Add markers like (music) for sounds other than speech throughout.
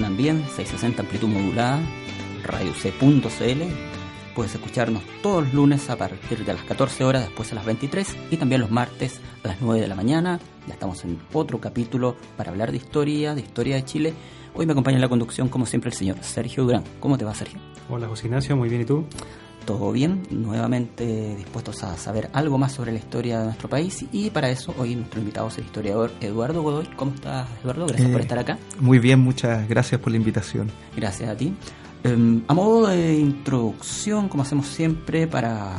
Suenan bien, 660 amplitud modulada, radioc.cl. Puedes escucharnos todos los lunes a partir de las 14 horas, después a las 23 y también los martes a las 9 de la mañana. Ya estamos en otro capítulo para hablar de historia, de historia de Chile. Hoy me acompaña en la conducción, como siempre, el señor Sergio Durán. ¿Cómo te va, Sergio? Hola, José Ignacio, muy bien, ¿y tú? Todo bien, nuevamente dispuestos a saber algo más sobre la historia de nuestro país y para eso hoy nuestro invitado es el historiador Eduardo Godoy. ¿Cómo estás, Eduardo? Gracias por Eh, estar acá. Muy bien, muchas gracias por la invitación. Gracias a ti. Eh, a modo de introducción, como hacemos siempre, para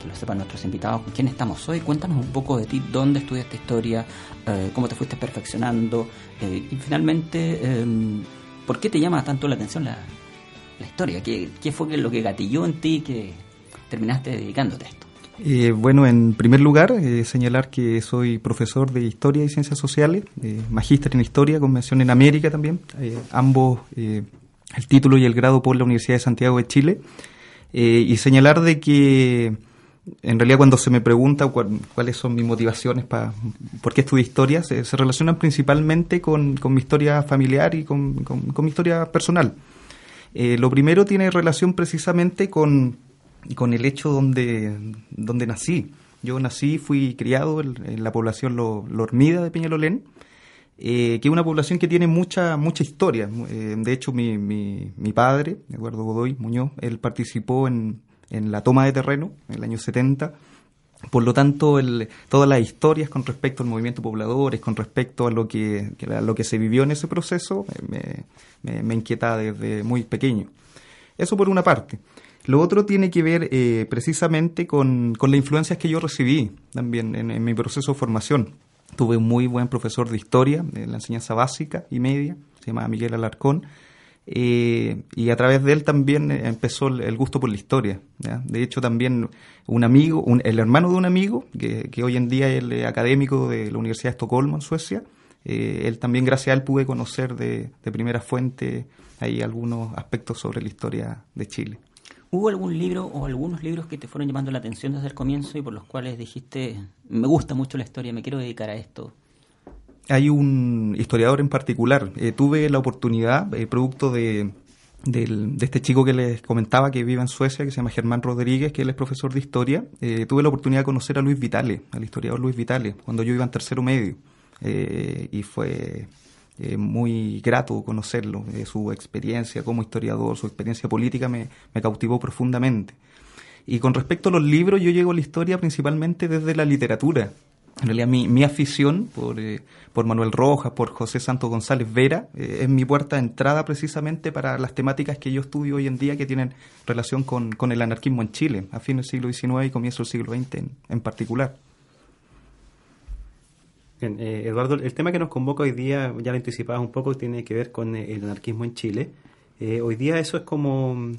que lo sepan nuestros invitados, con quién estamos hoy, cuéntanos un poco de ti, dónde estudiaste historia, eh, cómo te fuiste perfeccionando eh, y finalmente, eh, ¿por qué te llama tanto la atención la, la historia? ¿Qué, ¿Qué fue lo que gatilló en ti que terminaste dedicándote a esto? Eh, bueno, en primer lugar, eh, señalar que soy profesor de Historia y Ciencias Sociales, eh, magíster en Historia, con mención en América también, eh, ambos eh, el título y el grado por la Universidad de Santiago de Chile, y señalar de que en realidad cuando se me pregunta cuál- cuáles son mis motivaciones para por qué estudio historia, se, relacionan principalmente con, con mi historia familiar y con- con mi historia personal. Eh, lo primero tiene relación precisamente con, con el hecho donde, donde nací. Yo nací, fui criado en, la población Lo, Lo Hormida de Peñalolén, eh, que es una población que tiene mucha mucha historia. Eh, de hecho, mi, mi, mi padre, Eduardo Godoy Muñoz, él participó en, en la toma de terreno en el año 70. Por lo tanto, el- todas las historias con respecto al movimiento pobladores, con respecto a lo que, lo que se vivió en ese proceso, eh, me, inquieta desde muy pequeño. Eso por una parte. Lo otro tiene que ver eh, precisamente con, con las influencias que yo recibí también en, en mi proceso de formación. Tuve un muy buen profesor de historia, de la enseñanza básica y media, se llama Miguel Alarcón, eh, y a través de él también eh, empezó el, gusto por la historia. ¿ya? De hecho, también un amigo, un- el hermano de un amigo, que, que hoy en día es el académico de la Universidad de Estocolmo, en Suecia, eh, él también, gracias a él, pude conocer de, de primera fuente ahí algunos aspectos sobre la historia de Chile. ¿Hubo algún libro o algunos libros que te fueron llamando la atención desde el comienzo y por los cuales dijiste, me gusta mucho la historia, me quiero dedicar a esto? Hay un historiador en particular. eh, tuve la oportunidad, eh, producto de, del- de este chico que les comentaba que vive en Suecia, que se llama Germán Rodríguez, que él es profesor de historia, eh, tuve la oportunidad de conocer a Luis Vitale, al historiador Luis Vitale, cuando yo iba en tercero medio. y fue muy grato conocerlo, eh, su experiencia como historiador, su experiencia política me, me cautivó profundamente. Y con respecto a los libros, yo llego a la historia principalmente desde la literatura. En realidad, mi, mi afición por, eh, por Manuel Rojas, por José Santos González Vera, eh, es mi puerta de entrada precisamente para las temáticas que yo estudio hoy en día que tienen relación con, con el anarquismo en Chile, a fines del siglo XIX y comienzo del siglo XX en, en particular. Eh, Eduardo, el tema que nos convoca hoy día, ya lo anticipabas un poco, tiene que ver con eh, el anarquismo en Chile. Hoy día eso es como...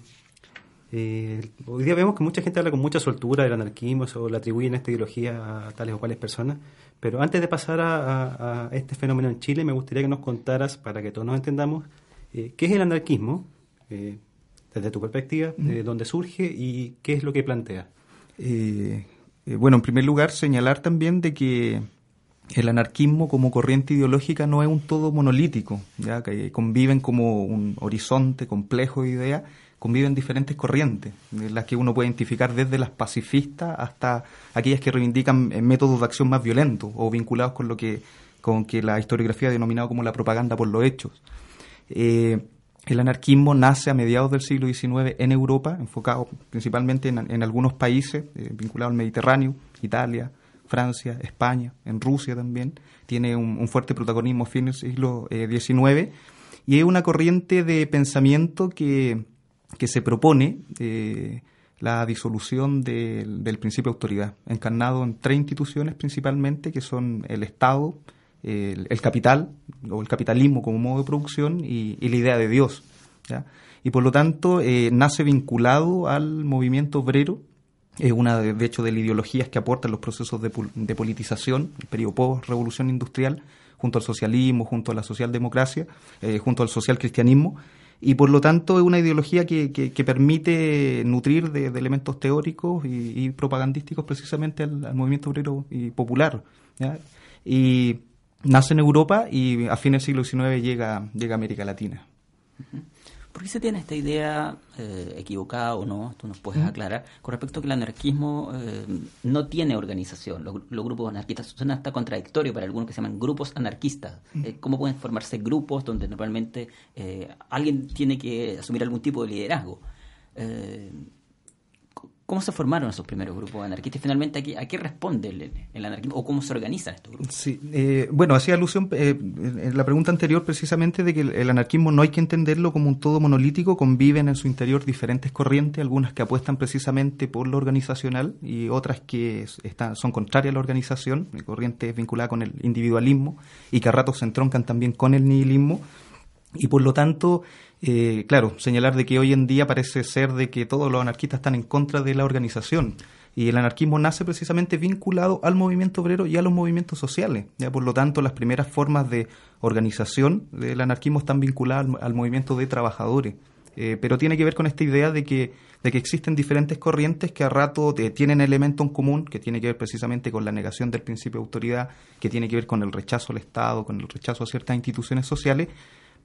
eh, hoy día vemos que mucha gente habla con mucha soltura del anarquismo o le atribuyen esta ideología a tales o cuales personas. Pero antes de pasar a, a- a este fenómeno en Chile, me gustaría que nos contaras, para que todos nos entendamos, eh, qué es el anarquismo, eh, desde tu perspectiva, de dónde surge y qué es lo que plantea. Eh, eh, bueno, en primer lugar, señalar también de que el anarquismo como corriente ideológica no es un todo monolítico, ya que conviven como un horizonte complejo de ideas, conviven diferentes corrientes, las que uno puede identificar desde las pacifistas hasta aquellas que reivindican eh, métodos de acción más violentos o vinculados con lo que con que la historiografía ha denominado como la propaganda por los hechos. Eh, el anarquismo nace a mediados del siglo XIX en Europa, enfocado principalmente en, en algunos países eh, vinculados al Mediterráneo, Italia, Francia, España, en Rusia también. Tiene un, fuerte protagonismo a fines del siglo eh, XIX y es una corriente de pensamiento que, que se propone eh, la disolución del principio de autoridad, encarnado en tres instituciones principalmente, que son el Estado, el, capital o el capitalismo como modo de producción y, la idea de Dios. Y por lo tanto eh, nace vinculado al movimiento obrero, es una de, hecho de las ideologías que aportan los procesos de, politización, el periodo post-revolución industrial, junto al socialismo, junto a la socialdemocracia, eh, junto al social cristianismo, y por lo tanto es una ideología que, que, permite nutrir de, elementos teóricos y, propagandísticos precisamente al, movimiento obrero y popular. Y nace en Europa y a fines del siglo XIX llega, llega a América Latina. ¿Por qué se tiene esta idea eh, equivocada o no? Tú nos puedes aclarar. Con respecto a que el anarquismo eh, no tiene organización. Los, grupos anarquistas son hasta contradictorios para algunos que se llaman grupos anarquistas. Eh, ¿Cómo pueden formarse grupos donde normalmente alguien tiene que asumir algún tipo de liderazgo? ¿Cómo se formaron esos primeros grupos anarquistas? Finalmente, ¿a qué, responde el, anarquismo o cómo se organizan estos grupos? Sí, eh, bueno, hacía alusión eh, en la pregunta anterior precisamente de que el, anarquismo no hay que entenderlo como un todo monolítico, conviven en su interior diferentes corrientes, algunas que apuestan precisamente por lo organizacional y otras que están, son contrarias a la organización, corrientes vinculadas con el individualismo y que a ratos se entroncan también con el nihilismo. Y por lo tanto, eh, claro, señalar de que hoy en día parece ser de que todos los anarquistas están en contra de la organización. Y el anarquismo nace precisamente vinculado al movimiento obrero y a los movimientos sociales. Ya por lo tanto, las primeras formas de organización del anarquismo están vinculadas al, movimiento de trabajadores. Eh, pero tiene que ver con esta idea de que, de que existen diferentes corrientes que a rato eh, tienen elemento en común, que tiene que ver precisamente con la negación del principio de autoridad, que tiene que ver con el rechazo al Estado, con el rechazo a ciertas instituciones sociales,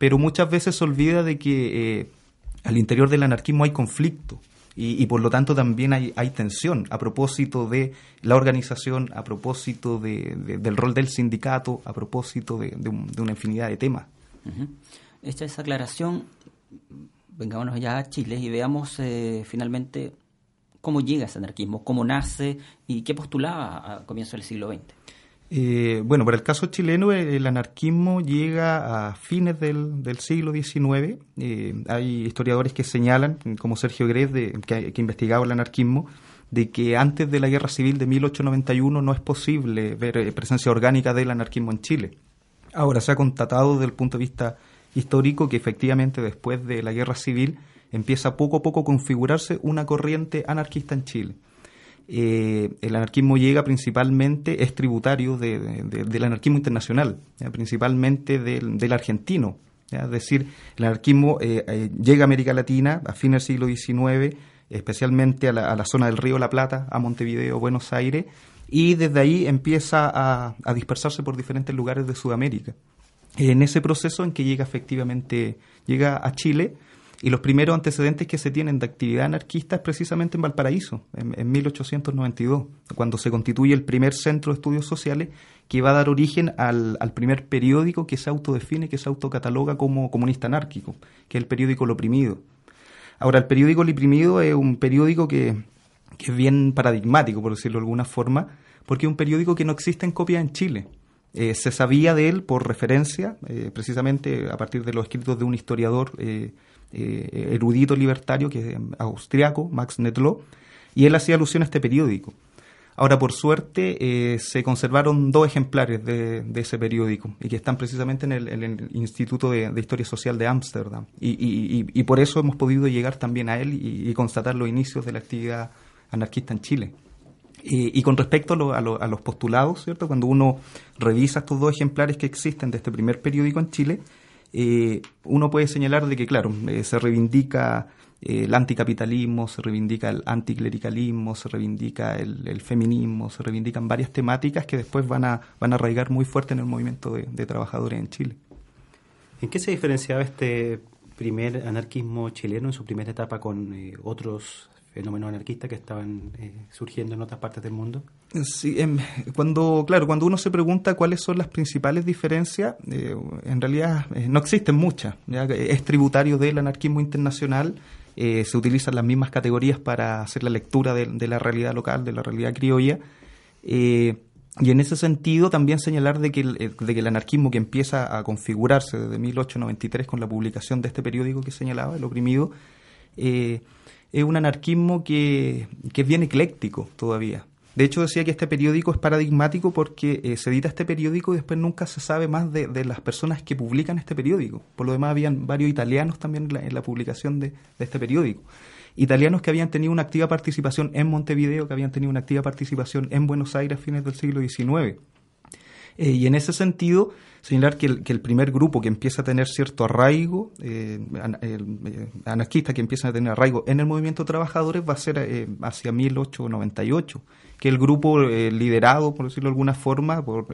pero muchas veces se olvida de que eh, al interior del anarquismo hay conflicto y, por lo tanto también hay, tensión a propósito de la organización, a propósito de, del rol del sindicato, a propósito de, una infinidad de temas. Hecha esa aclaración, vengámonos ya a Chile y veamos eh, finalmente cómo llega ese anarquismo, cómo nace y qué postulaba a comienzos del siglo XX. Eh, bueno, para el caso chileno, el, anarquismo llega a fines del, siglo XIX. Eh, hay historiadores que señalan, como Sergio Grez, que, que investigaba el anarquismo, de que antes de la guerra civil de 1891 no es posible ver eh, presencia orgánica del anarquismo en Chile. Ahora se ha constatado desde el punto de vista histórico que efectivamente después de la guerra civil empieza poco a poco a configurarse una corriente anarquista en Chile. Eh, el anarquismo llega principalmente, es tributario del anarquismo internacional, principalmente del, argentino. Es decir, el anarquismo eh, eh, llega a América Latina a fines del siglo XIX, especialmente a la, zona del Río La Plata, a Montevideo, Buenos Aires, y desde ahí empieza a, a dispersarse por diferentes lugares de Sudamérica. En ese proceso en que llega efectivamente, llega a Chile, y los primeros antecedentes que se tienen de actividad anarquista es precisamente en Valparaíso, en, 1892, cuando se constituye el primer centro de estudios sociales que va a dar origen al, primer periódico que se autodefine, que se autocataloga como comunista anárquico, que es el periódico Lo Oprimido. Ahora, el periódico Lo Oprimido es un periódico que, es bien paradigmático, por decirlo de alguna forma, porque es un periódico que no existe en copia en Chile. Eh, se sabía de él por referencia, eh, precisamente a partir de los escritos de un historiador eh, eh, erudito libertario que es austriaco, Max Nettlau, y él hacía alusión a este periódico. Ahora, por suerte, eh, se conservaron dos ejemplares de, ese periódico y que están precisamente en el, Instituto de, Historia Social de Ámsterdam. Y, por eso hemos podido llegar también a él y, constatar los inicios de la actividad anarquista en Chile. Y, con respecto a, los postulados, ¿cierto? Cuando uno revisa estos dos ejemplares que existen de este primer periódico en Chile, eh, uno puede señalar de que, claro, eh, se reivindica eh, el anticapitalismo, se reivindica el anticlericalismo, se reivindica el, feminismo, se reivindican varias temáticas que después van a, van a arraigar muy fuerte en el movimiento de, trabajadores en Chile. ¿En qué se diferenciaba este primer anarquismo chileno en su primera etapa con otros fenómenos anarquistas que estaban eh, surgiendo en otras partes del mundo? Sí, em, cuando, claro, cuando uno se pregunta cuáles son las principales diferencias, eh, en realidad eh, no existen muchas. Es tributario del anarquismo internacional, se utilizan las mismas categorías para hacer la lectura de, la realidad local, de la realidad criolla. y en ese sentido también señalar de que, el, de que el anarquismo que empieza a configurarse desde 1893 con la publicación de este periódico que señalaba, El Oprimido, es un anarquismo que, que es bien ecléctico todavía. De hecho, decía que este periódico es paradigmático porque eh, se edita este periódico y después nunca se sabe más de, las personas que publican este periódico. Por lo demás, habían varios italianos también en la, publicación de, este periódico. Italianos que habían tenido una activa participación en Montevideo, que habían tenido una activa participación en Buenos Aires a fines del siglo XIX. Eh, y en ese sentido, señalar que el, que el, primer grupo que empieza a tener cierto arraigo, eh, eh, anarquista que empieza a tener arraigo en el movimiento de trabajadores, va a ser hacia 1898 que el grupo liderado, por decirlo de alguna forma, por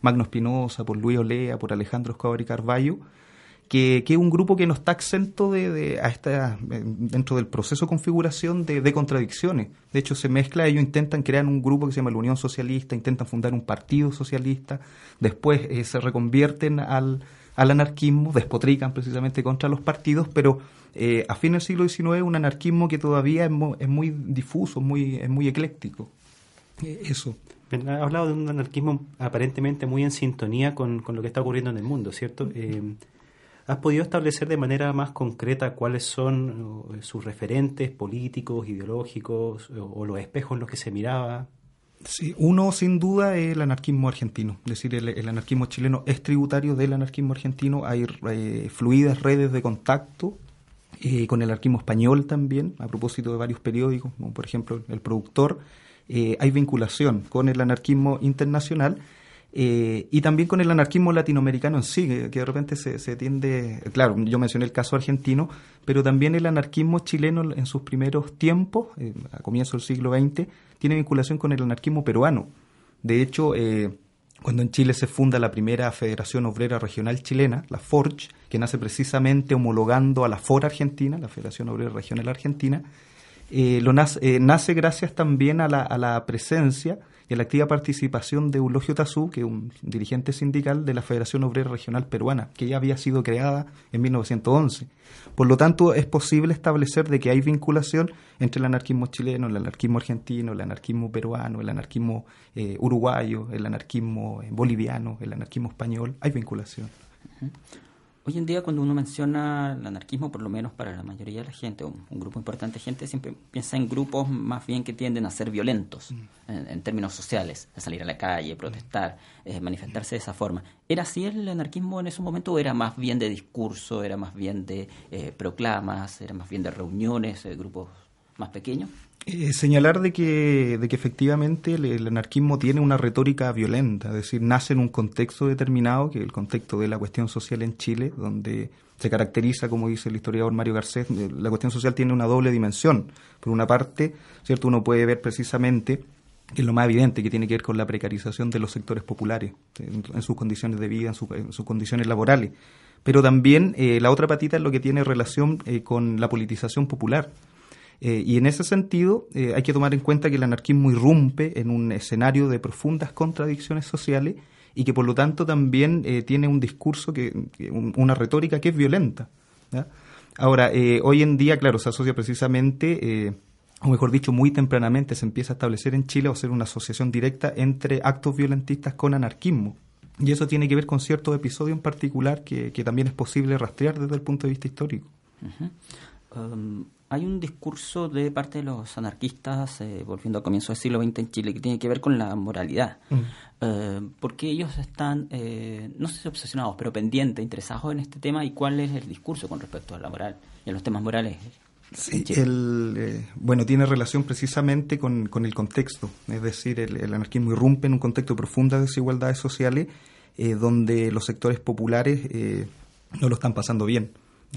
Magno Espinosa, por Luis Olea, por Alejandro Escobar y Carballo, que, es un grupo que no está exento de, a esta, dentro del proceso de configuración de, contradicciones. De hecho, se mezcla, ellos intentan crear un grupo que se llama la Unión Socialista, intentan fundar un partido socialista, después eh, se reconvierten al, al anarquismo, despotrican precisamente contra los partidos, pero eh, a fines del siglo XIX un anarquismo que todavía es, es muy difuso, muy, es muy ecléctico. Eh, eso. Ha hablado de un anarquismo aparentemente muy en sintonía con, con, lo que está ocurriendo en el mundo, ¿cierto? ¿Has podido establecer de manera más concreta cuáles son eh, sus referentes políticos, ideológicos o, los espejos en los que se miraba? Sí, uno sin duda es el anarquismo argentino, es decir, el, anarquismo chileno es tributario del anarquismo argentino, hay eh, fluidas redes de contacto eh, con el anarquismo español también, a propósito de varios periódicos, como por ejemplo El Productor, hay vinculación con el anarquismo internacional eh, y también con el anarquismo latinoamericano en sí, que, de repente se, tiende, claro, yo mencioné el caso argentino, pero también el anarquismo chileno en sus primeros tiempos, eh, a comienzo del siglo XX, tiene vinculación con el anarquismo peruano. De hecho, eh, cuando en Chile se funda la primera Federación Obrera Regional Chilena, la FORGE, que nace precisamente homologando a la FOR Argentina, la Federación Obrera Regional Argentina, lo nace, nace, gracias también a la, a la presencia a la activa participación de Eulogio Tazú, que es un dirigente sindical de la Federación Obrera Regional Peruana, que ya había sido creada en 1911. Por lo tanto, es posible establecer de que hay vinculación entre el anarquismo chileno, el anarquismo argentino, el anarquismo peruano, el anarquismo eh, uruguayo, el anarquismo eh, boliviano, el anarquismo español. Hay vinculación. Hoy en día cuando uno menciona el anarquismo, por lo menos para la mayoría de la gente, un, un grupo importante de gente, siempre piensa en grupos más bien que tienden a ser violentos mm. en, términos sociales, a salir a la calle, protestar, eh, manifestarse de esa forma. ¿Era así el anarquismo en ese momento o era más bien de discurso, era más bien de eh, proclamas, era más bien de reuniones, de grupos más pequeños? Eh, señalar de que, de que efectivamente el, anarquismo tiene una retórica violenta, es decir, nace en un contexto determinado, que es el contexto de la cuestión social en Chile, donde se caracteriza, como dice el historiador Mario Garcés, la cuestión social tiene una doble dimensión. Por una parte, cierto, uno puede ver precisamente que es lo más evidente, que tiene que ver con la precarización de los sectores populares, en, sus condiciones de vida, en, sus condiciones laborales. Pero también eh, la otra patita es lo que tiene relación eh, con la politización popular. Eh, y en ese sentido eh, hay que tomar en cuenta que el anarquismo irrumpe en un escenario de profundas contradicciones sociales y que por lo tanto también eh, tiene un discurso, que, una retórica que es violenta. Ahora, hoy en día, claro, se asocia precisamente, o mejor dicho, muy tempranamente se empieza a establecer en Chile o hacer una asociación directa entre actos violentistas con anarquismo. Y eso tiene que ver con ciertos episodios en particular que, también es posible rastrear desde el punto de vista histórico hay un discurso de parte de los anarquistas, eh, volviendo al comienzo del siglo XX en Chile, que tiene que ver con la moralidad. Mm. Eh, porque ellos están, eh, no sé si obsesionados, pero pendientes, interesados en este tema y cuál es el discurso con respecto a la moral y a los temas morales. Sí, el, bueno, tiene relación precisamente con, el contexto, es decir, el, anarquismo irrumpe en un contexto de profundas desigualdades sociales donde los sectores populares no lo están pasando bien.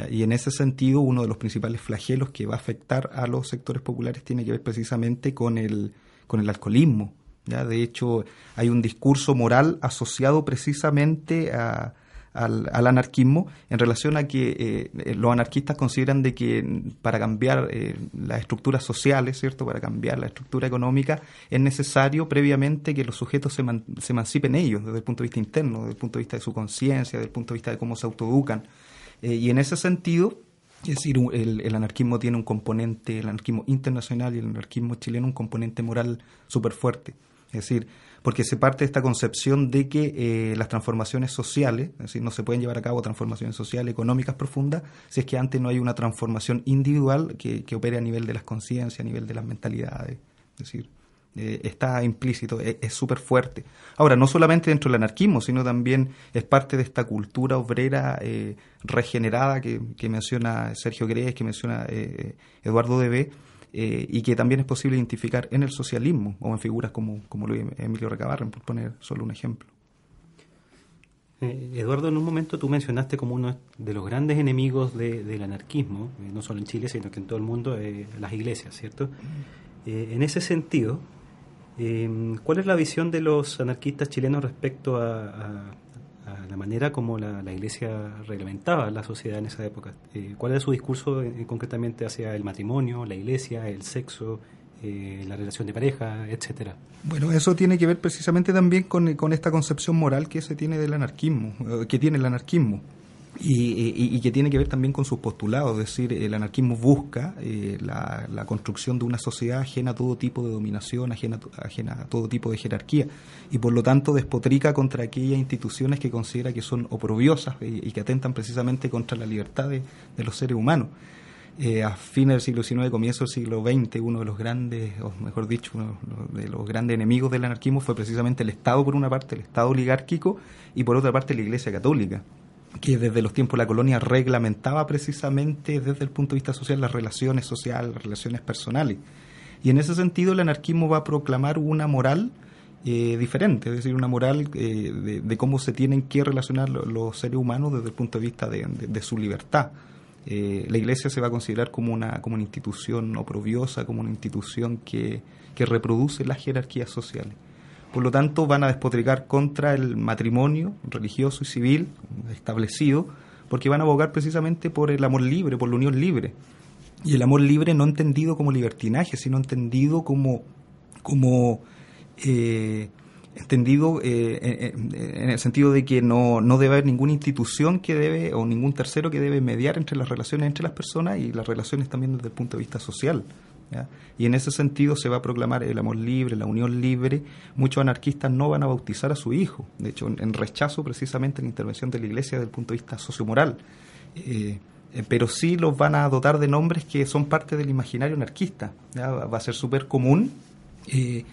Y en ese sentido, uno de los principales flagelos que va a afectar a los sectores populares tiene que ver precisamente con el, con el alcoholismo. ¿ya? De hecho, hay un discurso moral asociado precisamente a, al, anarquismo en relación a que eh, los anarquistas consideran de que para cambiar eh, las estructuras sociales, ¿cierto? Para cambiar la estructura económica es necesario previamente que los sujetos se, se emancipen ellos desde el punto de vista interno, desde el punto de vista de su conciencia, desde el punto de vista de cómo se autoeducan. Eh, y en ese sentido, es decir, el, anarquismo tiene un componente, el anarquismo internacional y el anarquismo chileno, un componente moral súper fuerte. Es decir, porque se parte de esta concepción de que eh, las transformaciones sociales, es decir, no se pueden llevar a cabo transformaciones sociales, económicas profundas, si es que antes no hay una transformación individual que, que opere a nivel de las conciencias, a nivel de las mentalidades. Es decir, eh, está implícito, es súper fuerte. Ahora, no solamente dentro del anarquismo, sino también es parte de esta cultura obrera eh, regenerada que, menciona Sergio Grez, que menciona eh, Eduardo Debe, y que también es posible identificar en el socialismo o en figuras como, como Luis Emilio Recabarren, por poner solo un ejemplo. Eduardo, en un momento tú mencionaste como uno de los grandes enemigos del anarquismo, no solo en Chile, sino que en todo el mundo, las iglesias, ¿cierto? en ese sentido, Em, ¿Cuál es la visión de los anarquistas chilenos respecto a, la manera como la, Iglesia reglamentaba la sociedad en esa época? Eh, ¿Cuál era su discurso concretamente hacia el matrimonio, la Iglesia, el sexo, eh, la relación de pareja, etcétera? Bueno, eso tiene que ver precisamente también con, con esta concepción moral que se tiene del anarquismo, eh, que tiene el anarquismo. Y, que tiene que ver también con sus postulados, es decir, el anarquismo busca eh, la, construcción de una sociedad ajena a todo tipo de dominación, ajena, ajena a todo tipo de jerarquía, y por lo tanto despotrica contra aquellas instituciones que considera que son oprobiosas y, que atentan precisamente contra la libertad de, los seres humanos. Eh, a fines del siglo XIX, comienzo del siglo XX, uno de los grandes, o mejor dicho, uno de los grandes enemigos del anarquismo fue precisamente el Estado, por una parte, el Estado oligárquico, y por otra parte la Iglesia Católica que desde los tiempos de la colonia reglamentaba precisamente desde el punto de vista social las relaciones sociales, las relaciones personales. Y en ese sentido el anarquismo va a proclamar una moral eh, diferente, es decir, una moral eh, de, cómo se tienen que relacionar los, seres humanos desde el punto de vista de, su libertad. Eh, la Iglesia se va a considerar como una, como una institución oprobiosa, como una institución que, que reproduce las jerarquías sociales. Por lo tanto, van a despotricar contra el matrimonio religioso y civil establecido, porque van a abogar precisamente por el amor libre, por la unión libre. Y el amor libre no entendido como libertinaje, sino entendido como, como eh, entendido eh, en, el sentido de que no, no debe haber ninguna institución que debe, o ningún tercero que debe mediar entre las relaciones entre las personas y las relaciones también desde el punto de vista social. Y en ese sentido se va a proclamar el amor libre, la unión libre. Muchos anarquistas no van a bautizar a su hijo, de hecho, en, rechazo precisamente a la intervención de la Iglesia desde el punto de vista sociomoral. Eh, eh, pero sí los van a dotar de nombres que son parte del imaginario anarquista. Va a ser súper común eh,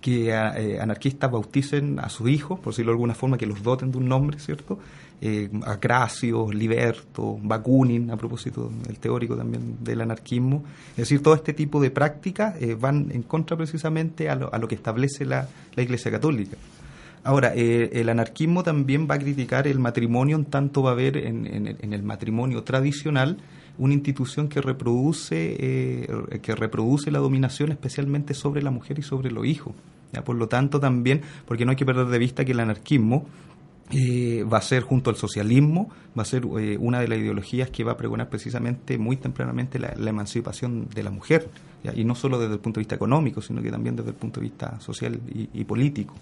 que anarquistas bauticen a sus hijos, por decirlo de alguna forma, que los doten de un nombre, ¿cierto? Eh, Acracio, Liberto, Bakunin, a propósito del teórico también del anarquismo. Es decir, todo este tipo de prácticas eh, van en contra precisamente a lo, a lo que establece la, la, Iglesia Católica. Ahora, eh, el anarquismo también va a criticar el matrimonio, en tanto va a haber en, en, el matrimonio tradicional una institución que reproduce, eh, que reproduce la dominación especialmente sobre la mujer y sobre los hijos. ¿ya? Por lo tanto, también, porque no hay que perder de vista que el anarquismo eh, va a ser junto al socialismo, va a ser eh, una de las ideologías que va a pregonar precisamente muy tempranamente la, emancipación de la mujer, y no solo desde el punto de vista económico, sino que también desde el punto de vista social y, político.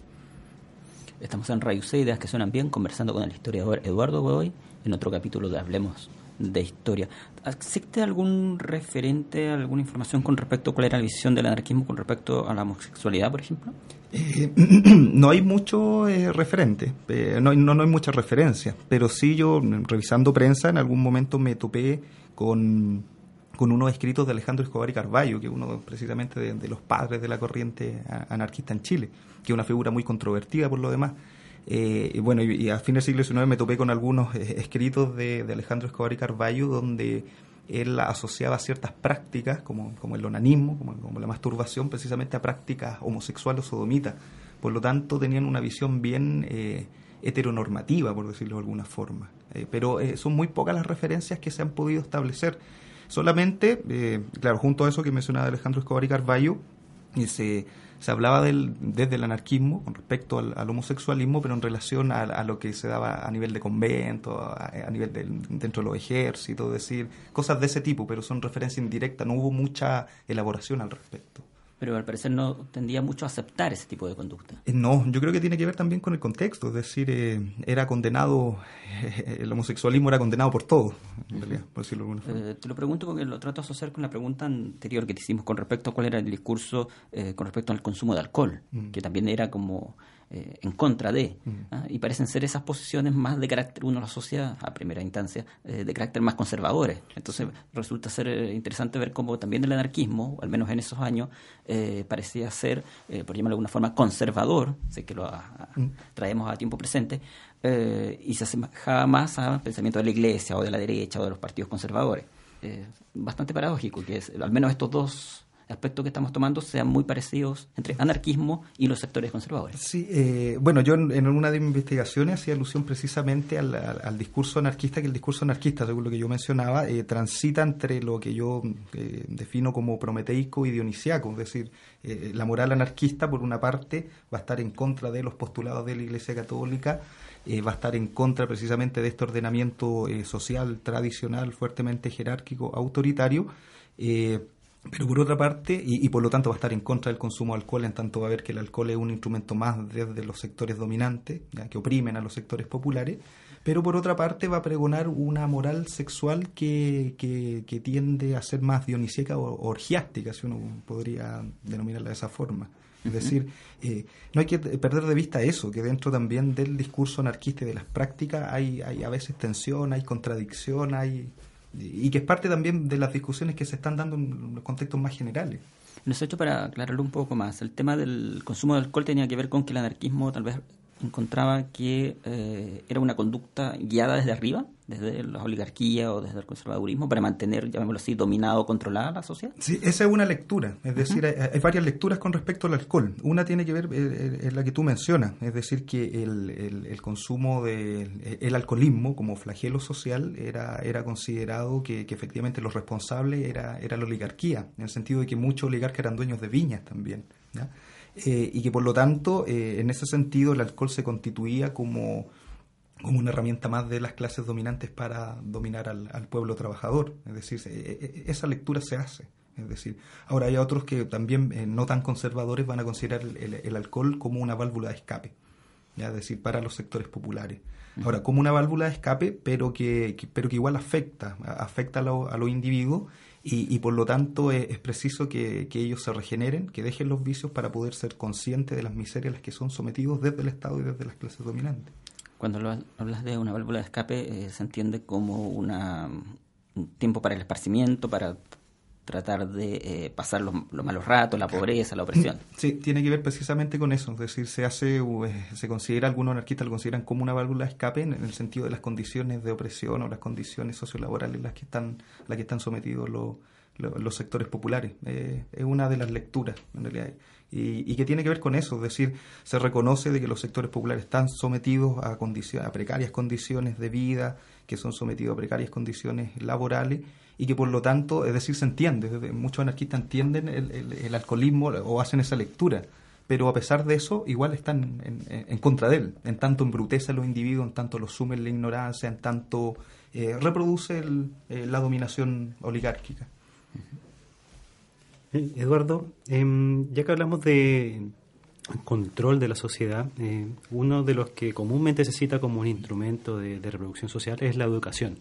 Estamos en Radio C, Ideas que Suenan Bien, conversando con el historiador Eduardo Godoy en otro capítulo de Hablemos de Historia. ¿Existe algún referente, alguna información con respecto a cuál era la visión del anarquismo con respecto a la homosexualidad, por ejemplo? Eh, (clears throat) no hay mucho eh, referente, eh, no, no, hay mucha referencia, pero sí yo, revisando prensa, en algún momento me topé con, con unos escritos de Alejandro Escobar y Carballo, que es uno precisamente de, los padres de la corriente anarquista en Chile, que es una figura muy controvertida por lo demás. y bueno, y, a fines del siglo XIX me topé con algunos escritos de, de Alejandro Escobar y Carballo donde él asociaba ciertas prácticas, como, como el onanismo, como, la masturbación, precisamente a prácticas homosexuales o sodomitas. Por lo tanto, tenían una visión bien eh, heteronormativa, por decirlo de alguna forma. Eh, pero eh, son muy pocas las referencias que se han podido establecer. Solamente, claro, junto a eso que mencionaba Alejandro Escobar y Carballo, se se hablaba del, desde el anarquismo con respecto al, homosexualismo, pero en relación a, lo que se daba a nivel de convento, a, nivel dentro de los ejércitos, decir, cosas de ese tipo, pero son referencias indirectas, no hubo mucha elaboración al respecto. Pero al parecer no tendía mucho a aceptar ese tipo de conducta. Eh, no, yo creo que tiene que ver también con el contexto, es decir, eh, era condenado, (laughs) el homosexualismo era condenado por todo, en realidad, por decirlo de alguna forma. Eh, te lo pregunto porque lo trato de asociar con la pregunta anterior que te hicimos con respecto a cuál era el discurso con respecto al consumo de alcohol, que también era como eh, en contra de, mm. ¿ah? y parecen ser esas posiciones más de carácter, uno lo asocia a primera instancia, eh, de carácter más conservadores. Entonces resulta ser eh, interesante ver cómo también el anarquismo, al menos en esos años, parecía ser, por llamarlo de alguna forma, conservador, sé que lo traemos a tiempo presente, y se asemejaba más al pensamiento de la iglesia o de la derecha o de los partidos conservadores. bastante paradójico que es, al menos estos dos aspectos que estamos tomando sean muy parecidos entre anarquismo y los sectores conservadores. Sí, eh, bueno, yo en, una de mis investigaciones hacía alusión precisamente al, discurso anarquista, que el discurso anarquista, según lo que yo mencionaba, eh, transita entre lo que yo eh, defino como prometeico y dionisiaco, es decir, la moral anarquista, por una parte, va a estar en contra de los postulados de la Iglesia Católica, va a estar en contra precisamente de este ordenamiento social tradicional, fuertemente jerárquico, autoritario, pero por otra parte, y, por lo tanto va a estar en contra del consumo de alcohol, en tanto va a ver que el alcohol es un instrumento más desde los sectores dominantes, ya, que oprimen a los sectores populares, pero por otra parte va a pregonar una moral sexual que, que, tiende a ser más dionisíaca o orgiástica, si uno podría denominarla de esa forma. Es decir, eh, no hay que perder de vista eso, que dentro también del discurso anarquista y de las prácticas hay, hay a veces tensión, hay contradicción, hay y que es parte también de las discusiones que se están dando en los contextos más generales. Nos he hecho para aclararlo un poco más. El tema del consumo de alcohol tenía que ver con que el anarquismo tal vez encontraba que eh, era una conducta guiada desde arriba, desde la oligarquía o desde el conservadurismo, para mantener, llamémoslo así, dominado o controlada la sociedad. Sí, esa es una lectura, es decir, hay, varias lecturas con respecto al alcohol. Una tiene que ver, es eh, eh, la que tú mencionas, es decir, que el, el, consumo del el alcoholismo como flagelo social era, era considerado que, que efectivamente los responsables era, era la oligarquía, en el sentido de que muchos oligarcas eran dueños de viñas también. ¿ya? Eh, y que por lo tanto, eh, en ese sentido, el alcohol se constituía como, como una herramienta más de las clases dominantes para dominar al, pueblo trabajador. Es decir, eh, esa lectura se hace. Es decir, ahora hay otros que también no tan conservadores van a considerar el, alcohol como una válvula de escape, ¿ya? es decir, para los sectores populares. Ahora, como una válvula de escape, pero que, pero que igual afecta, afecta a, a los individuos y, por lo tanto es, preciso que, ellos se regeneren, que dejen los vicios para poder ser conscientes de las miserias a las que son sometidos desde el Estado y desde las clases dominantes. Cuando hablas de una válvula de escape, eh, se entiende como una, un tiempo para el esparcimiento, para tratar de eh, pasar los, malos ratos, la pobreza, la opresión. (laughs) Sí, tiene que ver precisamente con eso. Es decir, se hace, eh, se considera, algunos anarquistas lo consideran como una válvula de escape en, el sentido de las condiciones de opresión o las condiciones sociolaborales las que están, las que están sometidos los, los, sectores populares. Eh, es una de las lecturas, en realidad. Y, y, que tiene que ver con eso, es decir, se reconoce de que los sectores populares están sometidos a, a precarias condiciones de vida, que son sometidos a precarias condiciones laborales y que por lo tanto, es decir, se entiende, muchos anarquistas entienden el, alcoholismo o hacen esa lectura, pero a pesar de eso, igual están en, contra de él, en tanto embrutece a los individuos, en tanto los sume en la ignorancia, en tanto eh, reproduce eh, la dominación oligárquica. Eduardo, em, ya que hablamos de control de la sociedad, eh, uno de los que comúnmente se cita como un instrumento de, reproducción social es la educación.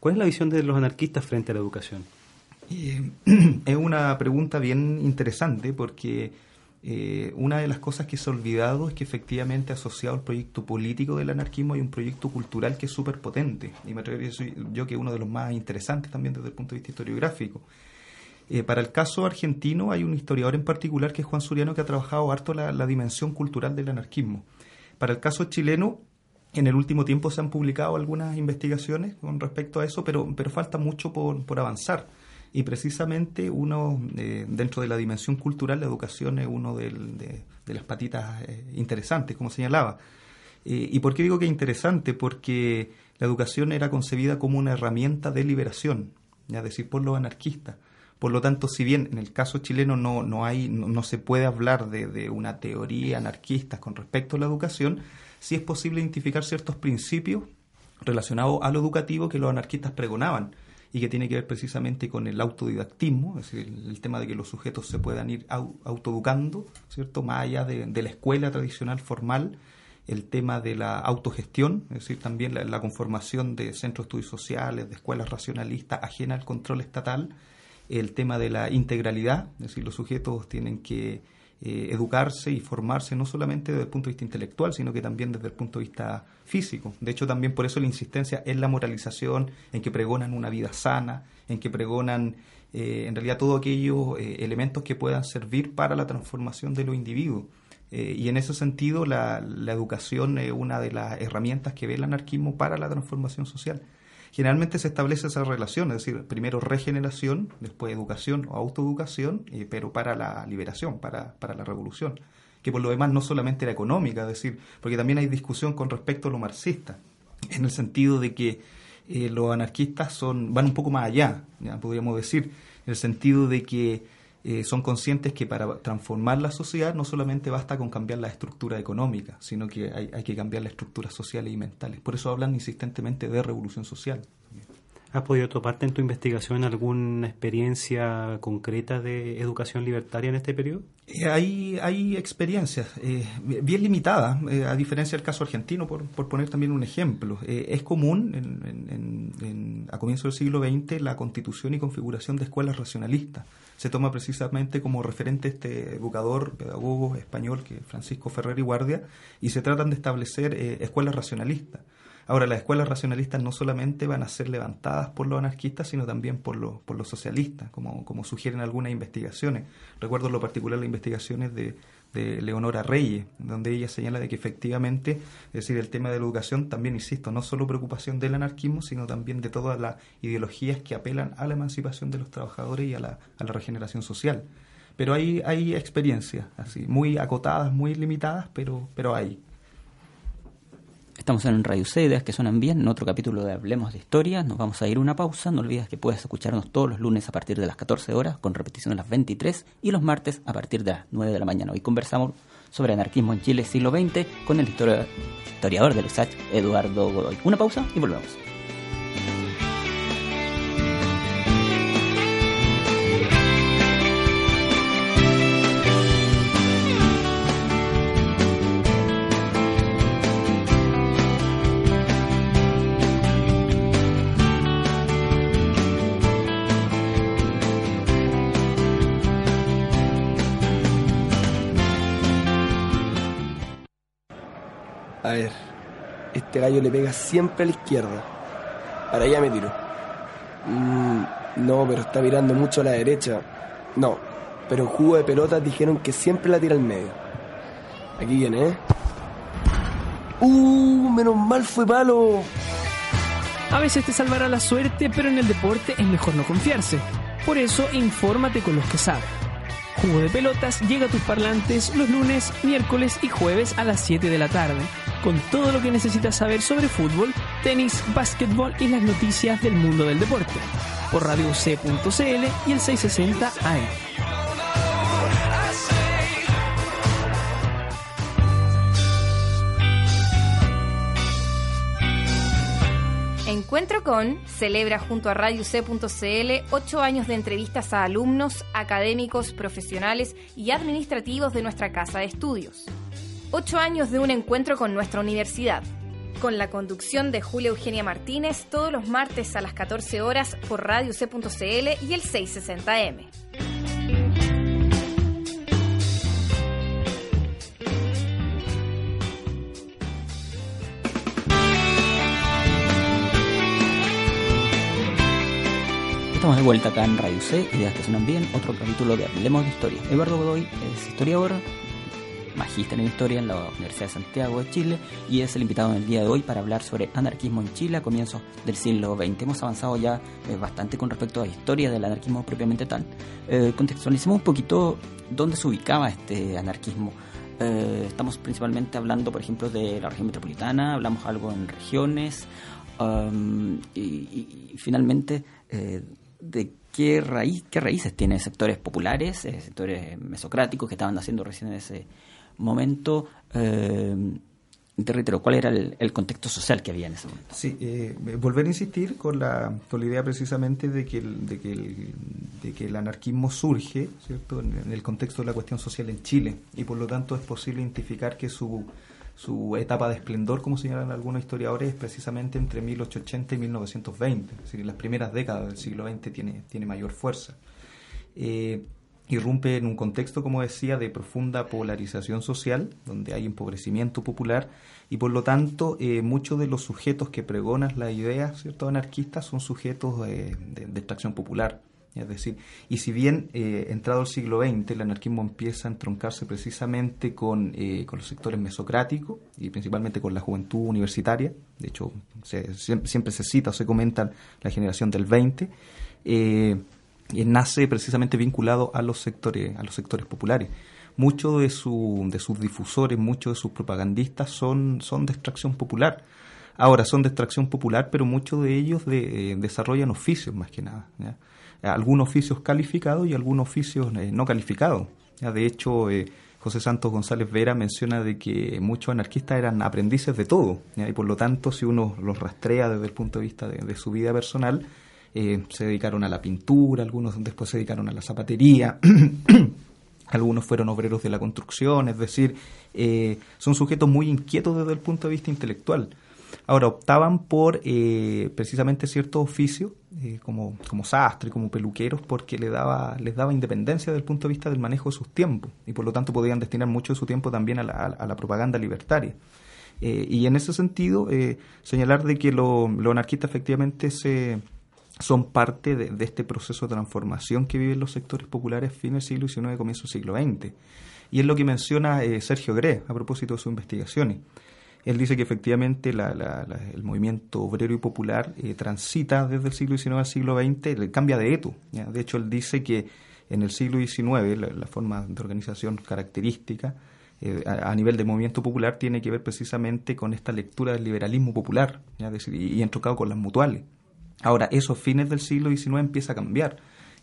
¿Cuál es la visión de los anarquistas frente a la educación? Eh, (clears throat) es una pregunta bien interesante porque eh, una de las cosas que se ha olvidado es que efectivamente asociado al proyecto político del anarquismo hay un proyecto cultural que es súper potente y me atrevería yo que es uno de los más interesantes también desde el punto de vista historiográfico. Eh, para el caso argentino hay un historiador en particular que es Juan Suriano que ha trabajado harto la, la dimensión cultural del anarquismo. Para el caso chileno en el último tiempo se han publicado algunas investigaciones con respecto a eso, pero, pero falta mucho por, por avanzar. Y precisamente uno, eh, dentro de la dimensión cultural, la educación es uno de, las patitas eh, interesantes, como señalaba. Eh, ¿Y por qué digo que es interesante? Porque la educación era concebida como una herramienta de liberación, es decir, por los anarquistas. Por lo tanto, si bien en el caso chileno no, no, hay, no, se puede hablar de, una teoría anarquista con respecto a la educación, sí es posible identificar ciertos principios relacionados a lo educativo que los anarquistas pregonaban y que tiene que ver precisamente con el autodidactismo, es decir, el, tema de que los sujetos se puedan ir autoeducando, ¿cierto? Más allá de, la escuela tradicional formal, el tema de la autogestión, es decir, también la, conformación de centros de estudios sociales, de escuelas racionalistas ajenas al control estatal, el tema de la integralidad, es decir, los sujetos tienen que eh, educarse y formarse no solamente desde el punto de vista intelectual, sino que también desde el punto de vista físico. De hecho, también por eso la insistencia en la moralización, en que pregonan una vida sana, en que pregonan eh, en realidad todos aquellos eh, elementos que puedan servir para la transformación de los individuos. y en ese sentido, la, la educación es una de las herramientas que ve el anarquismo para la transformación social generalmente se establece esa relación, es decir, primero regeneración, después educación o autoeducación, eh, pero para la liberación, para, para la revolución, que por lo demás no solamente era económica, es decir, porque también hay discusión con respecto a lo marxista, en el sentido de que eh, los anarquistas son van un poco más allá, ya podríamos decir, en el sentido de que eh, son conscientes que para transformar la sociedad no solamente basta con cambiar la estructura económica, sino que hay, hay que cambiar las estructuras sociales y mentales. Por eso hablan insistentemente de revolución social. ¿Has podido toparte en tu investigación alguna experiencia concreta de educación libertaria en este periodo? Eh, hay, hay experiencias eh, bien limitadas, eh, a diferencia del caso argentino, por, por poner también un ejemplo. es común en, a comienzos del siglo XX la constitución y configuración de escuelas racionalistas. Se toma precisamente como referente este educador, pedagogo español, que Francisco Ferrer y Guardia, y se tratan de establecer escuelas racionalistas. Ahora, las escuelas racionalistas no solamente van a ser levantadas por los anarquistas, sino también por los, por los socialistas, como, como sugieren algunas investigaciones. Recuerdo en lo particular las investigaciones de, de Leonora Reyes, donde ella señala de que efectivamente, es decir, el tema de la educación también, insisto, no solo preocupación del anarquismo, sino también de todas las ideologías que apelan a la emancipación de los trabajadores y a la, a la regeneración social. Pero hay, hay experiencias, así, muy acotadas, muy limitadas, pero, pero hay. Estamos en Radio C, ideas que suenan bien, en otro capítulo de Hablemos de Historia. Nos vamos a ir una pausa. No olvides que puedes escucharnos todos los lunes a partir de las 14 horas, con repetición a las 23, y los martes a partir de las 9 de la mañana. Hoy conversamos sobre anarquismo en Chile siglo XX con el historiador del USACH, Eduardo Godoy. Una pausa y volvemos. Gallo le pega siempre a la izquierda. Para allá me tiro. Mm, no, pero está mirando mucho a la derecha. No, pero en jugo de pelotas dijeron que siempre la tira al medio. Aquí viene, ¿eh? ¡Uh! Menos mal fue palo. A veces te salvará la suerte, pero en el deporte es mejor no confiarse. Por eso, infórmate con los que saben. Jugo de Pelotas llega a tus parlantes los lunes, miércoles y jueves a las 7 de la tarde, con todo lo que necesitas saber sobre fútbol, tenis, básquetbol y las noticias del mundo del deporte, por radio C.cl y el 660 AM. Encuentro con celebra junto a Radio C.cl ocho años de entrevistas a alumnos, académicos, profesionales y administrativos de nuestra casa de estudios. Ocho años de un encuentro con nuestra universidad. Con la conducción de Julia Eugenia Martínez todos los martes a las 14 horas por Radio C.cl y el 660M. Estamos de vuelta acá en Radio C, Ideas que suenan bien, otro capítulo de Hablemos de Historia. Eduardo Godoy es historiador, magíster en Historia en la Universidad de Santiago de Chile y es el invitado en el día de hoy para hablar sobre anarquismo en Chile a comienzos del siglo XX. Hemos avanzado ya eh, bastante con respecto a la historia del anarquismo propiamente tal. Eh, contextualicemos un poquito dónde se ubicaba este anarquismo. Eh, estamos principalmente hablando, por ejemplo, de la región metropolitana, hablamos algo en regiones um, y, finalmente de qué, raíz, qué raíces tiene sectores populares, eh, sectores mesocráticos que estaban naciendo recién en ese momento, eh, ¿cuál era el, contexto social que había en ese momento? Sí, eh, volver a insistir con la, con la idea precisamente de que, el, de, que el, de que el anarquismo surge ¿cierto? En, el contexto de la cuestión social en Chile y por lo tanto es posible identificar que su, su etapa de esplendor, como señalan algunos historiadores, es precisamente entre 1880 y 1920, es decir, las primeras décadas del siglo XX tiene, tiene mayor fuerza. Eh, irrumpe en un contexto, como decía, de profunda polarización social, donde hay empobrecimiento popular y por lo tanto eh, muchos de los sujetos que pregonan las ideas ¿cierto? anarquistas son sujetos de, extracción popular. Es decir, y si bien eh, entrado el siglo XX el anarquismo empieza a entroncarse precisamente con, eh, con los sectores mesocráticos y principalmente con la juventud universitaria, de hecho siempre, se cita o se comenta la generación del 20, y nace precisamente vinculado a los sectores, a los sectores populares. Muchos de, su, de sus difusores, muchos de sus propagandistas son, son de extracción popular. Ahora, son de extracción popular, pero muchos de ellos de, eh, desarrollan oficios más que nada. Algunos oficios calificados y algunos oficios eh, no calificados. De hecho, eh, José Santos González Vera menciona de que muchos anarquistas eran aprendices de todo. Y por lo tanto, si uno los rastrea desde el punto de vista de su vida personal, eh, se dedicaron a la pintura, algunos después se dedicaron a la zapatería, (clears throat) algunos fueron obreros de la construcción, es decir, eh, son sujetos muy inquietos desde el punto de vista intelectual. Ahora, optaban por eh, precisamente ciertos oficios, como, como sastre, como peluqueros, porque les daba, les daba independencia desde el punto de vista del manejo de sus tiempos, y por lo tanto podían destinar mucho de su tiempo también a la, a la propaganda libertaria. y en ese sentido, señalar de que lo, lo anarquista efectivamente se son parte de, este proceso de transformación que viven los sectores populares fin del siglo XIX comienzo del siglo XX. Y es lo que menciona eh, Sergio Gre a propósito de sus investigaciones. Él dice que efectivamente el movimiento obrero y popular eh, transita desde el siglo XIX al siglo XX, cambia de eto. De hecho, él dice que en el siglo XIX la, forma de organización característica eh, a, nivel de movimiento popular tiene que ver precisamente con esta lectura del liberalismo popular y, y entrocado con las mutuales. Ahora, esos fines del siglo XIX empieza a cambiar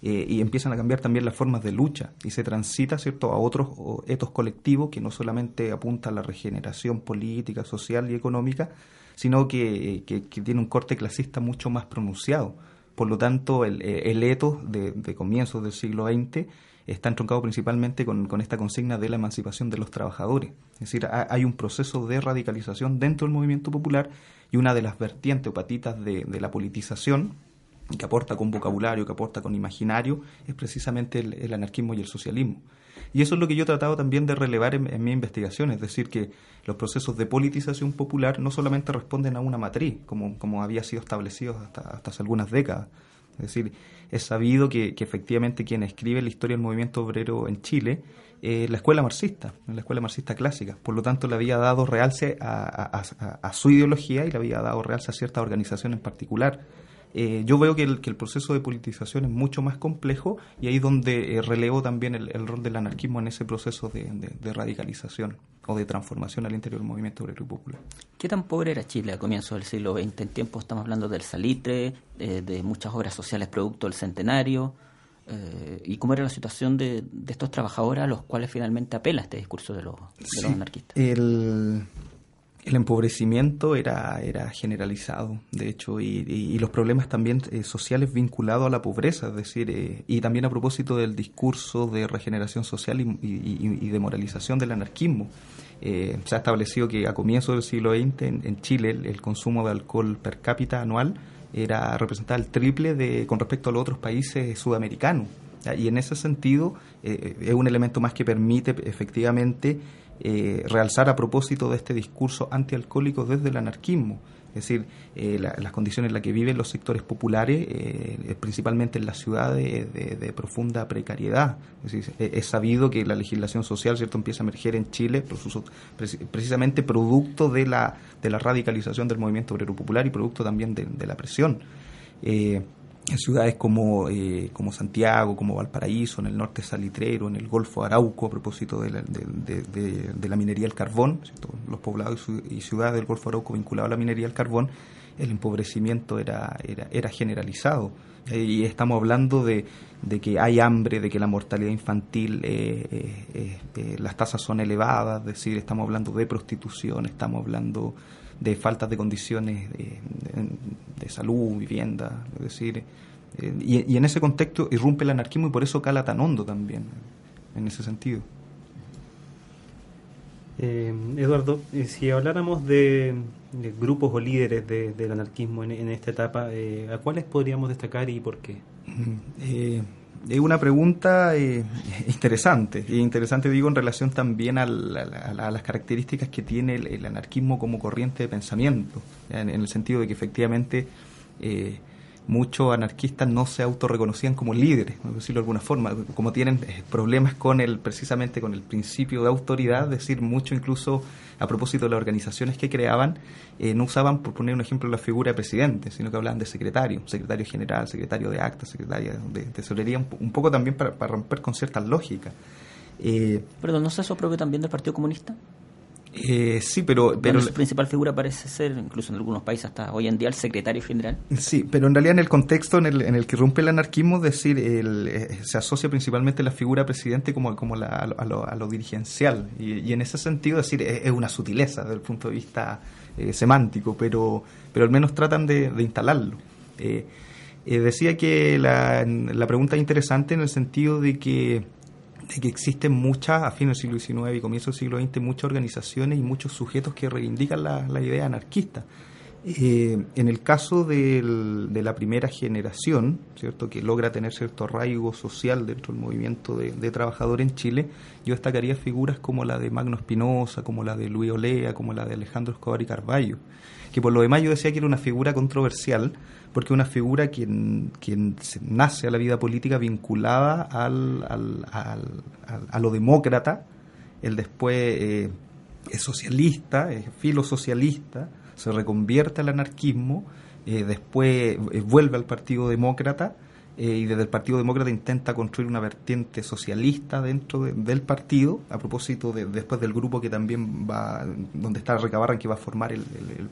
eh, y empiezan a cambiar también las formas de lucha y se transita cierto a otros etos colectivos que no solamente apunta a la regeneración política, social y económica, sino que, tiene un corte clasista mucho más pronunciado. Por lo tanto, el, el etos de, de comienzos del siglo XX está entroncado principalmente con, esta consigna de la emancipación de los trabajadores. Es decir, hay un proceso de radicalización dentro del movimiento popular y una de las vertientes o patitas de, la politización que aporta con vocabulario, que aporta con imaginario, es precisamente el, anarquismo y el socialismo. Y eso es lo que yo he tratado también de relevar en, mi investigación, es decir, que los procesos de politización popular no solamente responden a una matriz, como, como había sido establecido hasta, hasta hace algunas décadas, es decir, es sabido que, efectivamente quien escribe la historia del movimiento obrero en Chile es la escuela marxista, la escuela marxista clásica. Por lo tanto, le había dado realce a, su ideología y le había dado realce a cierta organización en particular. Eh, yo veo que el, proceso de politización es mucho más complejo y ahí es donde eh, relevo también el, rol del anarquismo en ese proceso de, radicalización o de transformación al interior del movimiento obrero y popular. ¿Qué tan pobre era Chile a comienzos del siglo XX? En tiempo estamos hablando del salitre, eh, de muchas obras sociales producto del centenario. ¿Y cómo era la situación de, estos trabajadores a los cuales finalmente apela este discurso de los, de los anarquistas? El, el empobrecimiento era, era generalizado, de hecho, y, los problemas también eh, sociales vinculados a la pobreza, es decir, eh, y también a propósito del discurso de regeneración social y, de moralización del anarquismo. Eh, se ha establecido que a comienzos del siglo XX en, Chile el, consumo de alcohol per cápita anual era representaba el triple de, con respecto a los otros países sudamericanos. Y en ese sentido es un elemento más que permite efectivamente eh, realzar a propósito de este discurso antialcohólico desde el anarquismo. Es decir, eh, las condiciones en las que viven los sectores populares, eh, principalmente en las ciudades, de, profunda precariedad. Es, sabido que la legislación social cierto empieza a emerger en Chile precisamente producto de la, de la radicalización del movimiento obrero popular y producto también de, la presión. En ciudades como, eh, como Santiago, como Valparaíso, en el norte Salitrero, en el Golfo Arauco, a propósito de la, de, la minería del carbón, los poblados y ciudades del Golfo Arauco vinculados a la minería del carbón, el empobrecimiento era, era, era generalizado. Eh, y estamos hablando de, que hay hambre, de que la mortalidad infantil, eh, las tasas son elevadas, es decir, estamos hablando de prostitución, estamos hablando de faltas de condiciones de, de, salud, vivienda, es decir, eh, y, en ese contexto irrumpe el anarquismo y por eso cala tan hondo también, en ese sentido. Eh, Eduardo, eh, si habláramos de, grupos o líderes del anarquismo en, esta etapa, ¿a cuáles podríamos destacar y por qué? Es una pregunta eh, (laughs) interesante, y interesante digo en relación también a, las características que tiene el, anarquismo como corriente de pensamiento, en, el sentido de que efectivamente eh, muchos anarquistas no se autorreconocían como líderes, por decirlo de alguna forma, como tienen eh, problemas con el, precisamente con el principio de autoridad, es decir, mucho incluso a propósito de las organizaciones que creaban, eh, no usaban, por poner un ejemplo, la figura de presidente, sino que hablaban de secretario, secretario general, secretario de actas, secretaria de tesorería, un, poco también para, romper con ciertas lógicas. Eh, Perdón, ¿no se eso propio también del Partido Comunista? Eh, sí, pero... pero su principal figura parece ser, incluso en algunos países hasta hoy en día, el secretario general. Sí, pero en realidad en el contexto en el, en el que rompe el anarquismo, es decir, eh, se asocia principalmente la figura presidente como, como la, a, lo, a, lo, dirigencial. Y, en ese sentido, es decir, es, una sutileza desde el punto de vista eh, semántico, pero, pero al menos tratan de, instalarlo. decía que la, la pregunta es interesante en el sentido de que de que existen muchas, a fines del siglo XIX y comienzo del siglo XX, muchas organizaciones y muchos sujetos que reivindican la, idea anarquista. Eh, en el caso de la primera generación, ¿cierto? que logra tener cierto arraigo social dentro del movimiento de, de trabajadores en Chile, yo destacaría figuras como la de Magno Espinosa, como la de Luis Olea, como la de Alejandro Escobar y Carballo, que por lo demás yo decía que era una figura controversial, porque una figura quien, quien nace a la vida política vinculada al, al, a lo demócrata, el después eh, es socialista, es filosocialista, se reconvierte al anarquismo, eh, después eh, vuelve al Partido Demócrata eh, y desde el Partido Demócrata intenta construir una vertiente socialista dentro del partido, a propósito de, después del grupo que también va, donde está Recabarran, que va a formar el,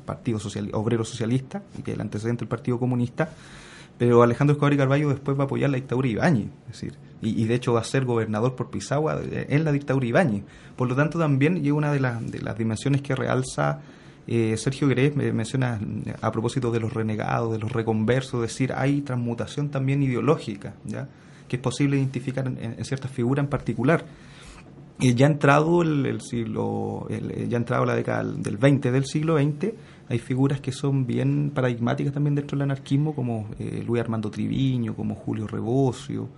Partido Social, Obrero Socialista, que es el antecedente del Partido Comunista, pero Alejandro Escobar y Carballo después va a apoyar la dictadura de Ibáñez, es decir, y, de hecho va a ser gobernador por Pisagua en la dictadura de Ibáñez. Por lo tanto, también y una de, de las dimensiones que realza eh, Sergio Grés me menciona a propósito de los renegados, de los reconversos, decir, hay transmutación también ideológica, ¿ya? que es posible identificar en, ciertas figuras en particular. Eh, ya entrado el, siglo, eh, ya entrado la década del 20 del siglo XX, hay figuras que son bien paradigmáticas también dentro del anarquismo, como Luis Armando Triviño, como Julio Rebocio,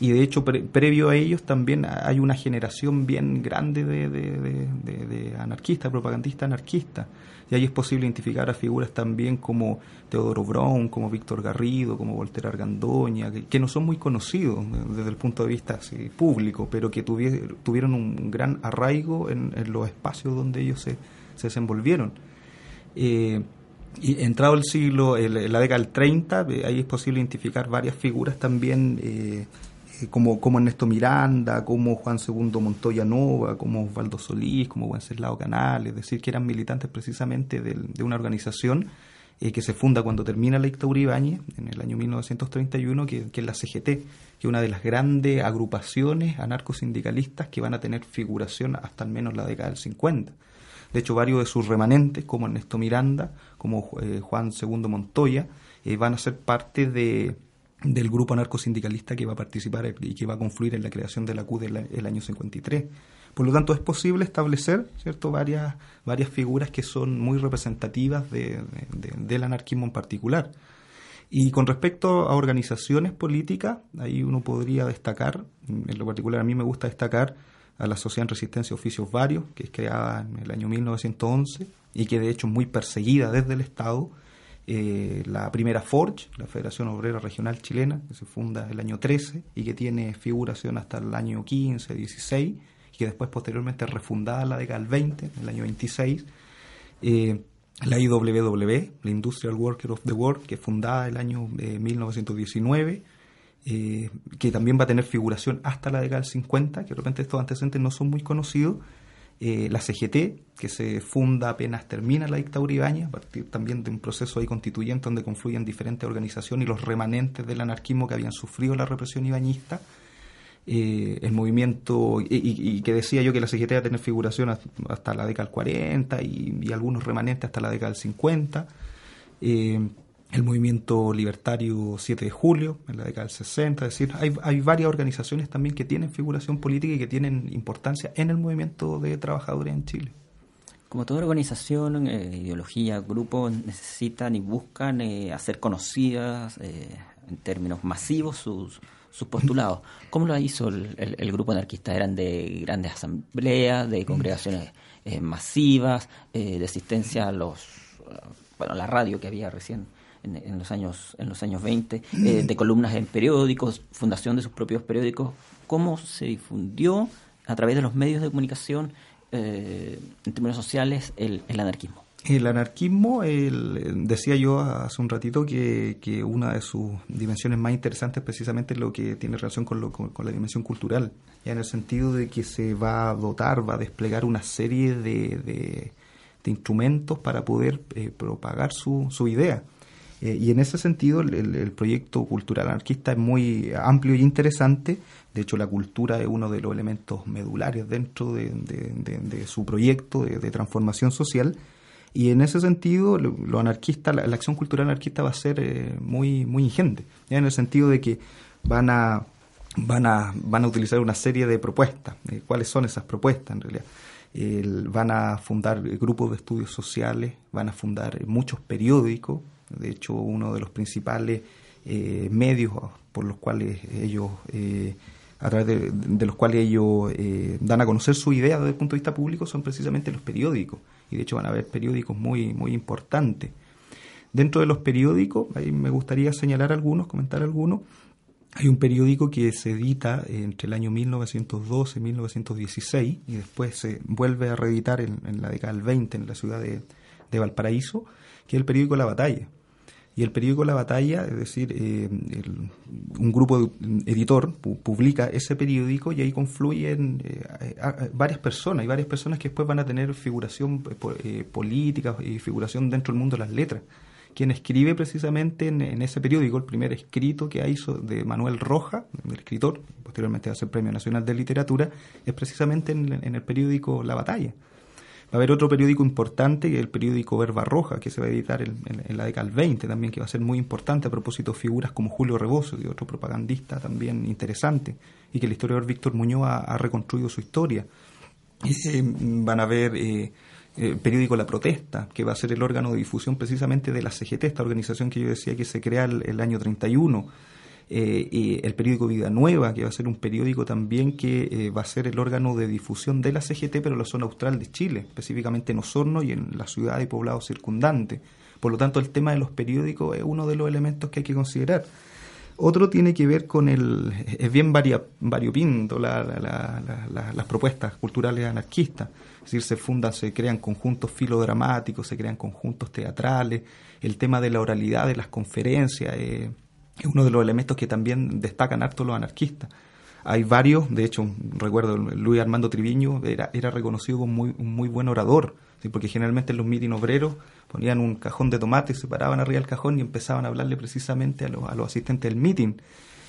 y de hecho previo a ellos también hay una generación bien grande de, de, anarquistas, propagandistas anarquistas. Y ahí es posible identificar a figuras también como Teodoro Brown, como Víctor Garrido, como Volter Argandoña, que, no son muy conocidos desde el punto de vista público, pero que tuvieron un gran arraigo en, los espacios donde ellos se, desenvolvieron. Eh, y entrado el siglo, en la década del 30, eh, ahí es posible identificar varias figuras también eh, eh, como, como Ernesto Miranda, como Juan II Montoya Nova, como Osvaldo Solís, como Wenceslao Canales, es decir, que eran militantes precisamente de, una organización eh, que se funda cuando termina la dictadura Ibáñez, en el año 1931, que, que, es la CGT, que es una de las grandes agrupaciones anarcosindicalistas que van a tener figuración hasta al menos la década del 50. De hecho, varios de sus remanentes, como Ernesto Miranda, como eh, Juan II Montoya, van a ser parte de, del grupo anarcosindicalista que va a participar y que va a confluir en la creación de la CUD el, año 53. Por lo tanto, es posible establecer cierto varias, varias figuras que son muy representativas de, del anarquismo en particular. Y con respecto a organizaciones políticas, ahí uno podría destacar, en lo particular a mí me gusta destacar a la Sociedad en Resistencia Oficios Varios, que es creada en el año 1911 y que de hecho es muy perseguida desde el Estado eh, la primera Forge, la Federación Obrera Regional Chilena, que se funda el año 13 y que tiene figuración hasta el año 15, 16, y que después posteriormente refundada la década del 20, en el año 26. Eh, la IWW, la Industrial Worker of the World, que es fundada el año 1919, eh, que también va a tener figuración hasta la década del 50, que de repente estos antecedentes no son muy conocidos. Eh, la CGT, que se funda apenas termina la dictadura Ibañez, a partir también de un proceso ahí constituyente donde confluyen diferentes organizaciones y los remanentes del anarquismo que habían sufrido la represión ibañista. Eh, el movimiento, y, que decía yo que la CGT va a tener figuración hasta, la década del 40 y, algunos remanentes hasta la década del 50. Eh, el movimiento libertario 7 de julio, en la década del 60, es decir, hay, hay varias organizaciones también que tienen figuración política y que tienen importancia en el movimiento de trabajadores en Chile. Como toda organización, eh, ideología, grupo, necesitan y buscan hacer conocidas en términos masivos sus, sus postulados. (laughs) ¿Cómo lo hizo el, grupo anarquista? ¿Eran de grandes asambleas, de congregaciones eh, masivas, eh, de asistencia a los, bueno, la radio que había recién en, los años en los años 20, eh, de columnas en periódicos, fundación de sus propios periódicos? ¿Cómo se difundió a través de los medios de comunicación en términos sociales el anarquismo? El anarquismo, decía yo hace un ratito que, una de sus dimensiones más interesantes precisamente es lo que tiene relación con, la dimensión cultural, ya en el sentido de que se va a dotar, va a desplegar una serie de, instrumentos para poder eh, propagar su, idea. Eh, y en ese sentido el, proyecto cultural anarquista es muy amplio y interesante. De hecho, la cultura es uno de los elementos medulares dentro de, su proyecto de transformación social y en ese sentido, lo, anarquista, la, acción cultural anarquista va a ser eh, muy, muy ingente, en el sentido de que van a, van a, van a utilizar una serie de propuestas. Eh, ¿Cuáles son esas propuestas en realidad? van a fundar grupos de estudios sociales, van a fundar muchos periódicos, de hecho uno de los principales eh, medios por los cuales ellos a través de, los cuales ellos dan a conocer su idea desde el punto de vista público son precisamente los periódicos y de hecho van a haber periódicos muy, muy importantes. Dentro de los periódicos, ahí me gustaría señalar algunos, comentar algunos. Hay un periódico que se edita entre el año 1912 y 1916 y después se vuelve a reeditar en, la década del 20 en la ciudad de, de Valparaíso, que es el periódico La Batalla y el periódico La Batalla, es decir, eh, un grupo editor publica ese periódico y ahí confluyen eh, varias personas y varias personas que después van a tener figuración eh, política y figuración dentro del mundo de las letras. Quien escribe precisamente en, ese periódico, el primer escrito que hizo de Manuel Roja, el escritor, posteriormente va a ser Premio Nacional de Literatura, es precisamente en el periódico La Batalla. Va a haber otro periódico importante, que es el periódico Verba Roja, que se va a editar en, la década del 20 también, que va a ser muy importante a propósito de figuras como Julio Rebozo, y otro propagandista también interesante, y que el historiador Víctor Muñoz ha, reconstruido su historia. Eh, van a ver eh, el periódico La Protesta, que va a ser el órgano de difusión precisamente de la CGT, esta organización que yo decía que se crea el, el año 31 eh, y el periódico Vida Nueva, que va a ser un periódico también que eh, va a ser el órgano de difusión de la CGT, pero en la zona austral de Chile, específicamente en Osorno y en la ciudad y poblado circundante. Por lo tanto, el tema de los periódicos es uno de los elementos que hay que considerar. Otro tiene que ver con el. Es bien variopinto las propuestas culturales anarquistas. Es decir, se fundan, se crean conjuntos filodramáticos, se crean conjuntos teatrales. El tema de la oralidad de las conferencias. Eh, es uno de los elementos que también destacan harto los anarquistas. Hay varios, de hecho, recuerdo, Luis Armando Triviño era, era reconocido como muy, un muy buen orador, porque generalmente en los mitin obreros ponían un cajón de tomate, se paraban arriba del cajón y empezaban a hablarle precisamente a los, a los asistentes del mitin.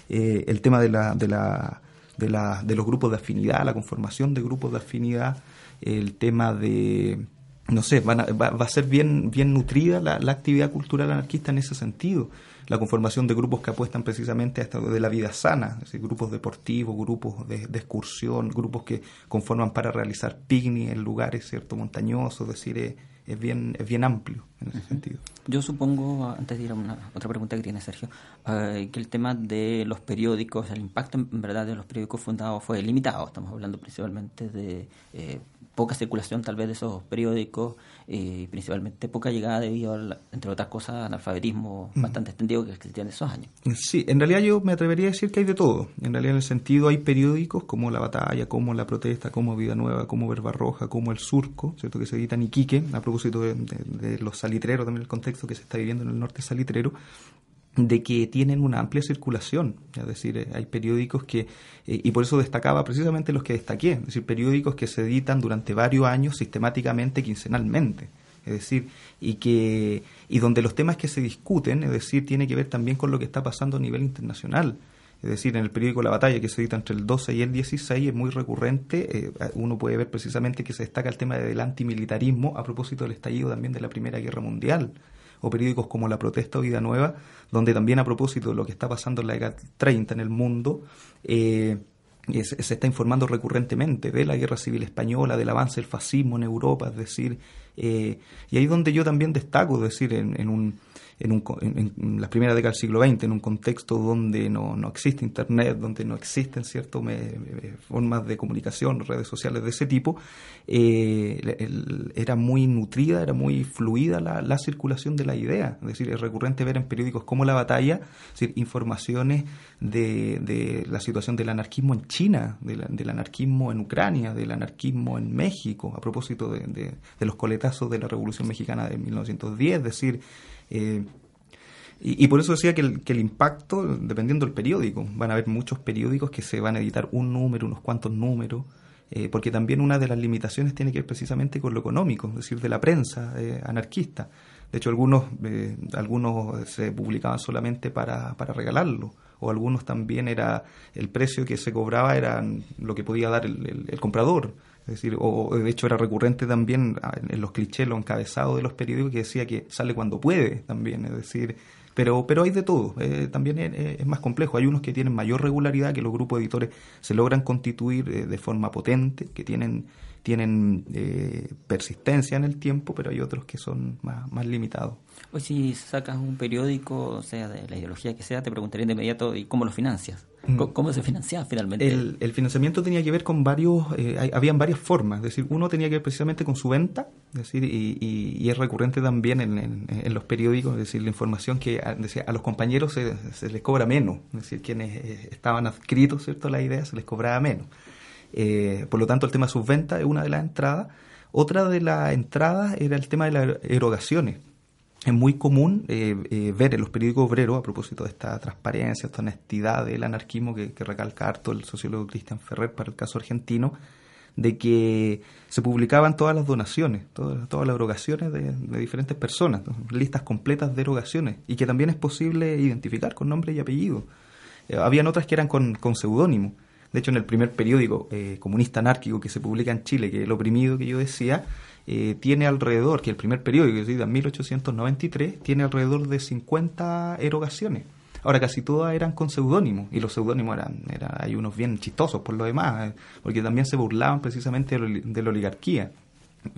Eh, el tema de, la, de, la, de, la, de los grupos de afinidad, la conformación de grupos de afinidad, el tema de, no sé, va, va, a ser bien, bien nutrida la, la actividad cultural anarquista en ese sentido la conformación de grupos que apuestan precisamente a esto de la vida sana, es decir, grupos deportivos, grupos de, excursión, grupos que conforman para realizar picnic en lugares cierto montañosos, es decir, es, bien es bien amplio en ese sentido. Yo supongo, antes de ir a una, otra pregunta que tiene Sergio, eh, que el tema de los periódicos, el impacto en verdad de los periódicos fundados fue limitado. Estamos hablando principalmente de eh, poca circulación tal vez de esos periódicos y principalmente poca llegada debido, entre otras cosas, analfabetismo mm. bastante extendido que existía en esos años. Sí, en realidad yo me atrevería a decir que hay de todo. En realidad en el sentido hay periódicos como La Batalla, como La Protesta, como Vida Nueva, como Verba Roja, como El Surco, ¿cierto? que se edita en Iquique, a propósito de, de los salitreros, también el contexto que se está viviendo en el norte salitrero, de que tienen una amplia circulación, es decir, eh, hay periódicos que, eh, y por eso destacaba precisamente los que destaqué, es decir, periódicos que se editan durante varios años sistemáticamente, quincenalmente, es decir, y que y donde los temas que se discuten, es decir, tiene que ver también con lo que está pasando a nivel internacional. Es decir, en el periódico La Batalla, que se edita entre el 12 y el 16, es muy recurrente. Eh, uno puede ver precisamente que se destaca el tema del antimilitarismo a propósito del estallido también de la Primera Guerra Mundial o periódicos como La Protesta o Vida Nueva, donde también a propósito de lo que está pasando en la década 30 en el mundo, eh, se, está informando recurrentemente de la guerra civil española, del avance del fascismo en Europa, es decir, eh, y ahí donde yo también destaco, es decir, en un en, un, en, las primeras décadas del siglo XX, en un contexto donde no, no existe Internet, donde no existen ciertas formas de comunicación, redes sociales de ese tipo, eh, era muy nutrida, era muy fluida la, la, circulación de la idea. Es decir, es recurrente ver en periódicos como La Batalla decir, informaciones de, de, la situación del anarquismo en China, del anarquismo en Ucrania, del anarquismo en México, a propósito de, de los coletazos de la Revolución Mexicana de 1910, es decir, eh, y, por eso decía que el, impacto, dependiendo del periódico, van a haber muchos periódicos que se van a editar un número, unos cuantos números, eh, porque también una de las limitaciones tiene que ver precisamente con lo económico, es decir, de la prensa eh, anarquista. De hecho, algunos, algunos se publicaban solamente para, para regalarlo, o algunos también era el precio que se cobraba era lo que podía dar el comprador. Es decir, o, de hecho era recurrente también en los clichés, los encabezados de los periódicos que decía que sale cuando puede también, es decir, pero, pero hay de todo, eh, también es, más complejo. Hay unos que tienen mayor regularidad, que los grupos de editores se logran constituir eh, de forma potente, que tienen, tienen eh, persistencia en el tiempo, pero hay otros que son más, más limitados. Hoy si sacas un periódico, o sea, de la ideología que sea, te preguntaría de inmediato, ¿y cómo lo financias? Mm. ¿Cómo, se financia finalmente? El, financiamiento tenía que ver con varios, eh, habían varias formas, es decir, uno tenía que ver precisamente con su venta, es decir, y, es recurrente también en, los periódicos, es decir, la información que a, a los compañeros se, les cobra menos, es decir, quienes eh, estaban adscritos, ¿cierto?, a la idea, se les cobraba menos. Eh, por lo tanto, el tema de sus ventas es una de las entradas. Otra de las entradas era el tema de las erogaciones es muy común eh, eh, ver en los periódicos obreros, a propósito de esta transparencia, esta honestidad del anarquismo que, recalca harto el sociólogo Cristian Ferrer para el caso argentino, de que se publicaban todas las donaciones, todas, todas las erogaciones de, diferentes personas, listas completas de erogaciones, y que también es posible identificar con nombre y apellido. Eh, habían otras que eran con, con seudónimo. De hecho, en el primer periódico comunista anárquico que se publica en Chile, que es el oprimido que yo decía, eh, tiene alrededor, que el primer periódico, que es de 1893, tiene alrededor de 50 erogaciones. Ahora, casi todas eran con seudónimos, y los seudónimos eran, eran, hay unos bien chistosos por lo demás, eh, porque también se burlaban precisamente de, la oligarquía.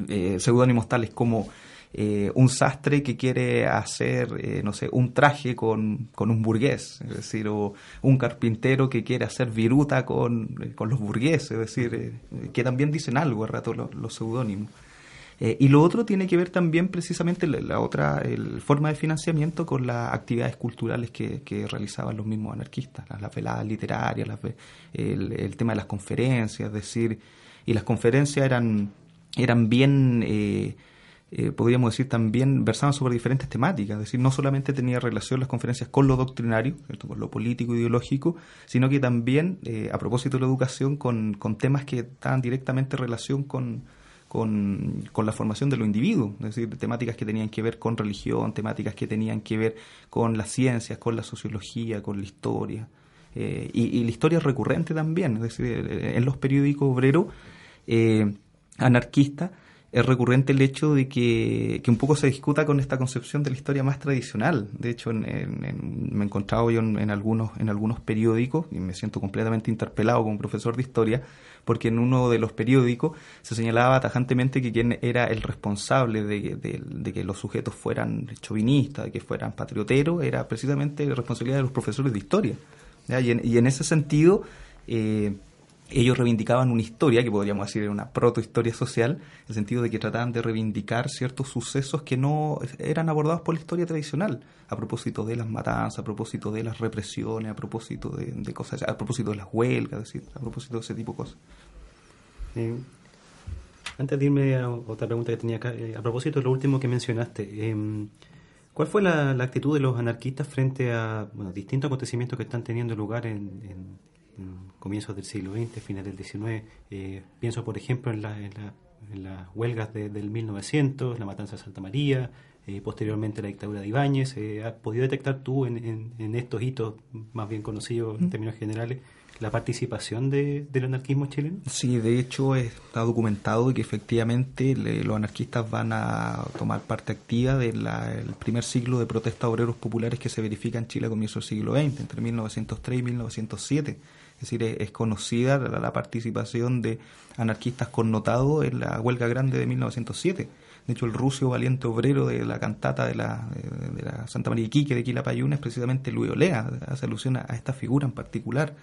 Eh, seudónimos tales como un sastre que quiere hacer, no sé, un traje con, con, un burgués, es decir, o un carpintero que quiere hacer viruta con, con los burgueses, es decir, que también dicen algo a rato los, los seudónimos. Eh, y lo otro tiene que ver también precisamente la, otra el, forma de financiamiento con las actividades culturales que, realizaban los mismos anarquistas, las, veladas literarias, el, tema de las conferencias, es decir, y las conferencias eran, eran bien... Eh, eh, podríamos decir también versaban sobre diferentes temáticas, es decir, no solamente tenía relación las conferencias con lo doctrinario, con lo político ideológico, sino que también, a propósito de la educación, con, con temas que estaban directamente en relación con, con, con, la formación de los individuos, es decir, temáticas que tenían que ver con religión, temáticas que tenían que ver con las ciencias, con la sociología, con la historia. Eh, y, la historia recurrente también, es decir, eh, en los periódicos obreros eh, anarquistas es recurrente el hecho de que, un poco se discuta con esta concepción de la historia más tradicional. De hecho, me he encontrado yo en, algunos, en algunos periódicos, y me siento completamente interpelado como profesor de historia, porque en uno de los periódicos se señalaba tajantemente que quien era el responsable de, que los sujetos fueran chauvinistas, de que fueran patrioteros, era precisamente la responsabilidad de los profesores de historia. Y en, ese sentido... Eh, ellos reivindicaban una historia, que podríamos decir era una protohistoria social, en el sentido de que trataban de reivindicar ciertos sucesos que no eran abordados por la historia tradicional, a propósito de las matanzas, a propósito de las represiones, a propósito de, cosas, a propósito de las huelgas, a propósito de ese tipo de cosas. Eh, antes de irme a otra pregunta que tenía acá, eh, a propósito de lo último que mencionaste, em, ¿cuál fue la, actitud de los anarquistas frente a bueno, distintos acontecimientos que están teniendo lugar en comienzos del siglo XX, finales del XIX. Eh, pienso, por ejemplo, en, las huelgas del 1900, la matanza de Santa María, eh, posteriormente la dictadura de Ibáñez. Eh, ¿Has podido detectar tú en, estos hitos más bien conocidos en términos generales la participación del anarquismo chileno? Sí, de hecho está documentado que efectivamente los anarquistas van a tomar parte activa del primer ciclo de protestas obreros populares que se verifica en Chile a comienzos del siglo XX, entre 1903 y 1907 es decir, es, conocida la, participación de anarquistas connotados en la huelga grande de 1907. De hecho, el ruso valiente obrero de la cantata de la, de, la Santa María Iquique de Quilapayún es precisamente Luis Olea, hace alusión a, esta figura en particular.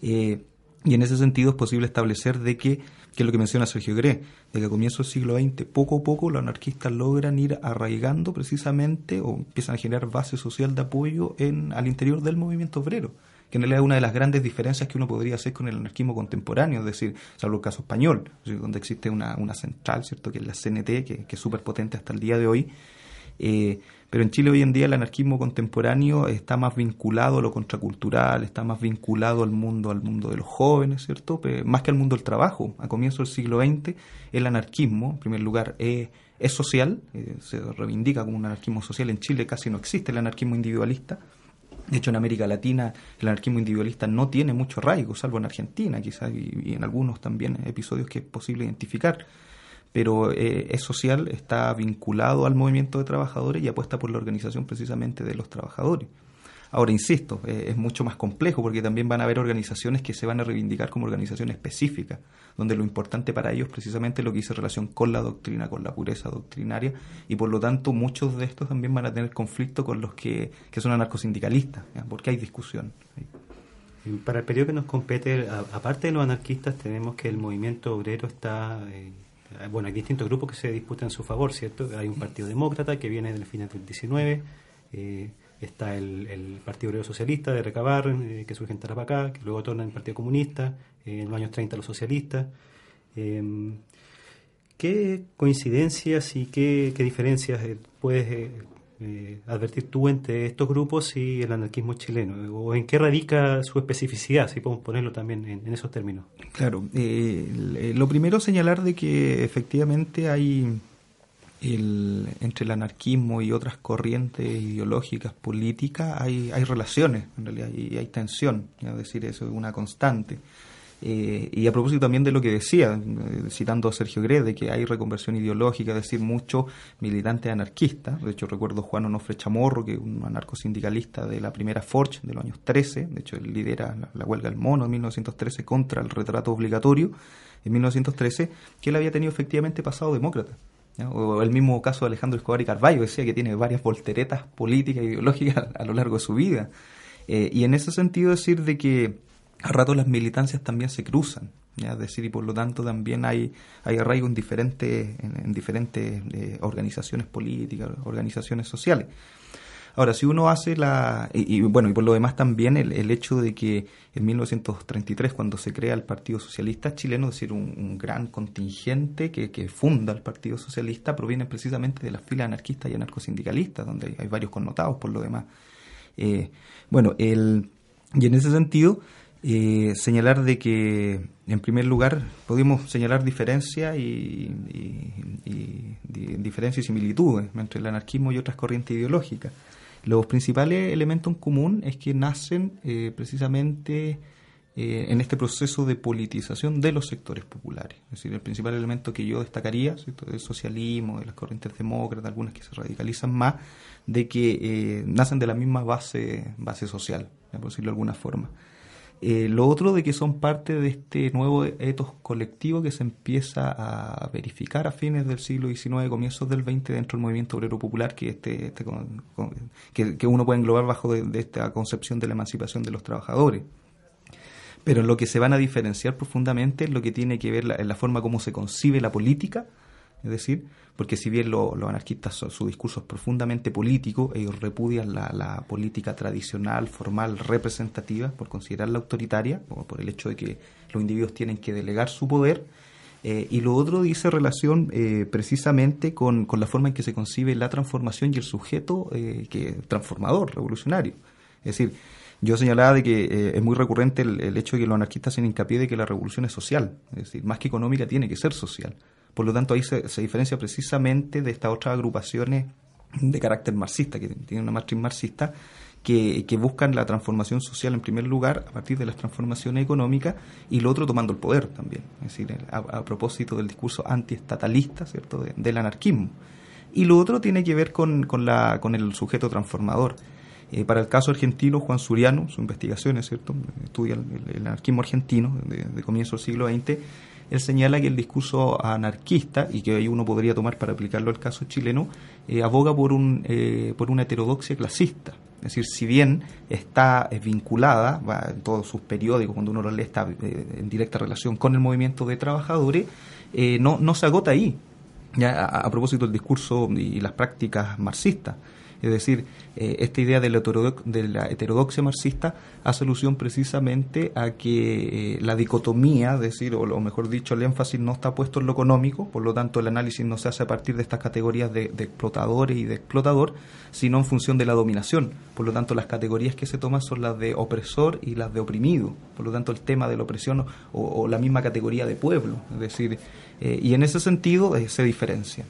Eh, y en ese sentido es posible establecer de que, que es lo que menciona Sergio Gré, de que a comienzos del siglo XX, poco a poco, los anarquistas logran ir arraigando precisamente o empiezan a generar base social de apoyo en, al interior del movimiento obrero que en realidad es una de las grandes diferencias que uno podría hacer con el anarquismo contemporáneo, es decir, salvo el caso español, donde existe una, central, ¿cierto?, que es la CNT, que, es súper potente hasta el día de hoy. Eh, pero en Chile hoy en día el anarquismo contemporáneo está más vinculado a lo contracultural, está más vinculado al mundo, al mundo de los jóvenes, ¿cierto? más que al mundo del trabajo. A comienzos del siglo XX, el anarquismo, en primer lugar, es, social, eh, se reivindica como un anarquismo social. En Chile casi no existe el anarquismo individualista, de hecho, en América Latina el anarquismo individualista no tiene mucho arraigo, salvo en Argentina quizás y, en algunos también episodios que es posible identificar. Pero eh, es social, está vinculado al movimiento de trabajadores y apuesta por la organización precisamente de los trabajadores. Ahora, insisto, eh, es mucho más complejo porque también van a haber organizaciones que se van a reivindicar como organizaciones específicas, donde lo importante para ellos precisamente lo que dice relación con la doctrina, con la pureza doctrinaria, y por lo tanto muchos de estos también van a tener conflicto con los que, son anarcosindicalistas, porque hay discusión. Para el periodo que nos compete, aparte de los anarquistas, tenemos que el movimiento obrero está... Eh, bueno, hay distintos grupos que se disputan en su favor, ¿cierto? Hay un partido demócrata que viene del final del 19, eh, está el, Partido Obrero Socialista de Recabar, eh, que surge en Tarapacá, que luego torna en el Partido Comunista, eh, en los años 30 los socialistas. Em, ¿Qué coincidencias y qué, diferencias eh, puedes advertir tú entre estos grupos y el anarquismo chileno? ¿O en qué radica su especificidad, si podemos ponerlo también en, en esos términos? Claro, lo primero señalar de que efectivamente hay entre el anarquismo y otras corrientes ideológicas, políticas, hay, hay relaciones, en realidad, y hay tensión, es decir, eso es una constante. Eh, y a propósito también de lo que decía, eh, citando a Sergio Gre, de que hay reconversión ideológica, es decir, muchos militantes anarquistas. De hecho, recuerdo Juan Onofre Chamorro, que es un anarcosindicalista de la primera Forge de los años 13. De hecho, él lidera la, huelga del mono en 1913 contra el retrato obligatorio en 1913, que él había tenido efectivamente pasado demócrata. O el mismo caso de Alejandro Escobar y Carballo, decía que tiene varias volteretas políticas e ideológicas (laughs) a, lo largo de su vida. Eh, y en ese sentido decir de que a rato las militancias también se cruzan, es decir, y por lo tanto también hay, hay arraigo en diferentes, en, diferentes eh, organizaciones políticas, organizaciones sociales. Ahora, si uno hace la... Y, bueno, y por lo demás también el, el, hecho de que en 1933, cuando se crea el Partido Socialista chileno, es decir, un, gran contingente que, que, funda el Partido Socialista, proviene precisamente de las filas anarquistas y anarcosindicalistas, donde hay, varios connotados por lo demás. Eh, bueno, el, y en ese sentido... Eh, señalar de que, en primer lugar, podemos señalar diferencias y, y, y, diferencias y similitudes entre el anarquismo y otras corrientes ideológicas. Los principales elementos en común es que nacen eh, precisamente eh, en este proceso de politización de los sectores populares. Es decir, el principal elemento que yo destacaría del socialismo, de las corrientes demócratas, algunas que se radicalizan más, de que eh, nacen de la misma base, base social, por decirlo de alguna forma. Eh, lo otro de que son parte de este nuevo etos colectivo que se empieza a verificar a fines del siglo XIX, comienzos del XX dentro del movimiento obrero popular que, este, este que, uno puede englobar bajo de, esta concepción de la emancipación de los trabajadores. pero en lo que se van a diferenciar profundamente es lo que tiene que ver la, en la forma como se concibe la política, es decir, porque si bien los anarquistas su discurso es profundamente político, ellos repudian la, política tradicional, formal, representativa, por considerarla autoritaria, o por el hecho de que los individuos tienen que delegar su poder, eh, y lo otro dice relación eh, precisamente con, la forma en que se concibe la transformación y el sujeto eh, que transformador, revolucionario. Es decir, yo señalaba de que es muy recurrente el, hecho de que los anarquistas hacen hincapié de que la revolución es social, es decir, más que económica tiene que ser social. Por lo tanto, ahí se, diferencia precisamente de estas otras agrupaciones de carácter marxista, que tienen una matriz marxista, que, buscan la transformación social en primer lugar a partir de las transformaciones económicas y lo otro tomando el poder también, es decir, a, propósito del discurso antiestatalista, ¿cierto?, del anarquismo. Y lo otro tiene que ver con, con, la, con el sujeto transformador. Eh, para el caso argentino, Juan Suriano, su investigación, ¿cierto?, estudia el, anarquismo argentino de, comienzo del siglo XX, él señala que el discurso anarquista, y que ahí uno podría tomar para aplicarlo al caso chileno, eh, aboga por, un, eh, por una heterodoxia clasista. Es decir, si bien está vinculada, va, en todos sus periódicos, cuando uno lo lee, está eh, en directa relación con el movimiento de trabajadores, eh, no, no se agota ahí. Ya, a, propósito del discurso y las prácticas marxistas. Es decir, eh, esta idea de la, heterodoxia marxista hace alusión precisamente a que eh, la dicotomía, es decir, o, mejor dicho, el énfasis no está puesto en lo económico, por lo tanto el análisis no se hace a partir de estas categorías de, explotadores y de explotador, sino en función de la dominación. Por lo tanto, las categorías que se toman son las de opresor y las de oprimido. Por lo tanto, el tema de la opresión o, la misma categoría de pueblo. Es decir, eh, y en ese sentido se diferencia.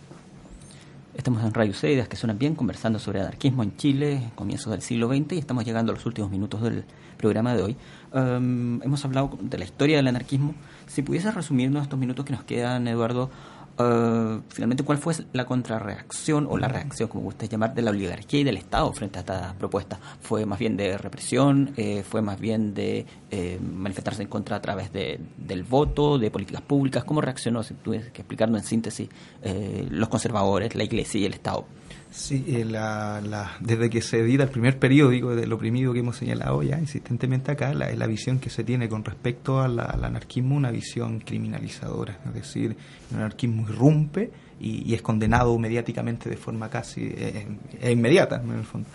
Estamos en Radio Ideas que suenan bien, conversando sobre anarquismo en Chile, comienzos del siglo XX, y estamos llegando a los últimos minutos del programa de hoy. Um, hemos hablado de la historia del anarquismo. Si pudiese resumirnos estos minutos que nos quedan, Eduardo, Uh, finalmente, ¿cuál fue la contrarreacción o la reacción, como usted llamar, de la oligarquía y del Estado frente a esta propuesta? ¿Fue más bien de represión? Eh, ¿Fue más bien de eh, manifestarse en contra a través de, del voto, de políticas públicas? ¿Cómo reaccionó, si tuvieras que explicarnos en síntesis, eh, los conservadores, la Iglesia y el Estado? Sí, eh, la, desde que se edita el primer periódico, del oprimido que hemos señalado ya insistentemente acá, la, la visión que se tiene con respecto al anarquismo, una visión criminalizadora, es decir, el anarquismo irrumpe y, es condenado mediáticamente de forma casi eh, eh, inmediata, en el fondo.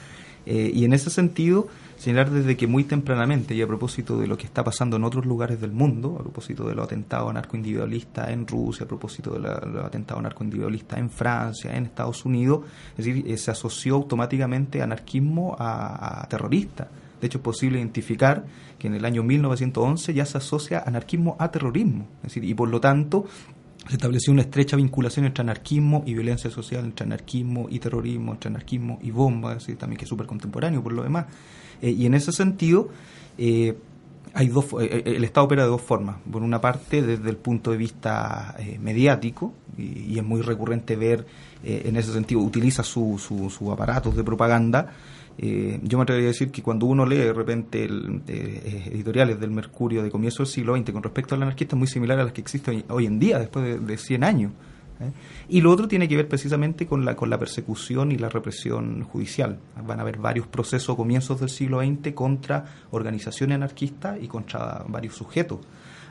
y en ese sentido, señalar desde que muy tempranamente, y a propósito de lo que está pasando en otros lugares del mundo, a propósito de los atentados narcoindividualistas en Rusia, a propósito de los atentados narcoindividualistas en Francia, en Estados Unidos, es decir, eh, se asoció automáticamente anarquismo a, terrorista. De hecho, es posible identificar que en el año 1911 ya se asocia anarquismo a terrorismo. Es decir, y por lo tanto, se estableció una estrecha vinculación entre anarquismo y violencia social, entre anarquismo y terrorismo, entre anarquismo y bomba, es también que es súper contemporáneo por lo demás. Eh, y en ese sentido, eh, hay dos, eh, el Estado opera de dos formas. Por una parte, desde el punto de vista mediático, y, es muy recurrente ver, en ese sentido, utiliza sus su, su aparatos de propaganda. yo me atrevería a decir que cuando uno lee de repente editoriales del Mercurio de comienzo del siglo XX con respecto al anarquista, es muy similar a las que existen hoy, en día, después de, de 100 años. ¿Eh? Y lo otro tiene que ver precisamente con la, con la persecución y la represión judicial. Van a haber varios procesos a comienzos del siglo XX contra organizaciones anarquistas y contra varios sujetos.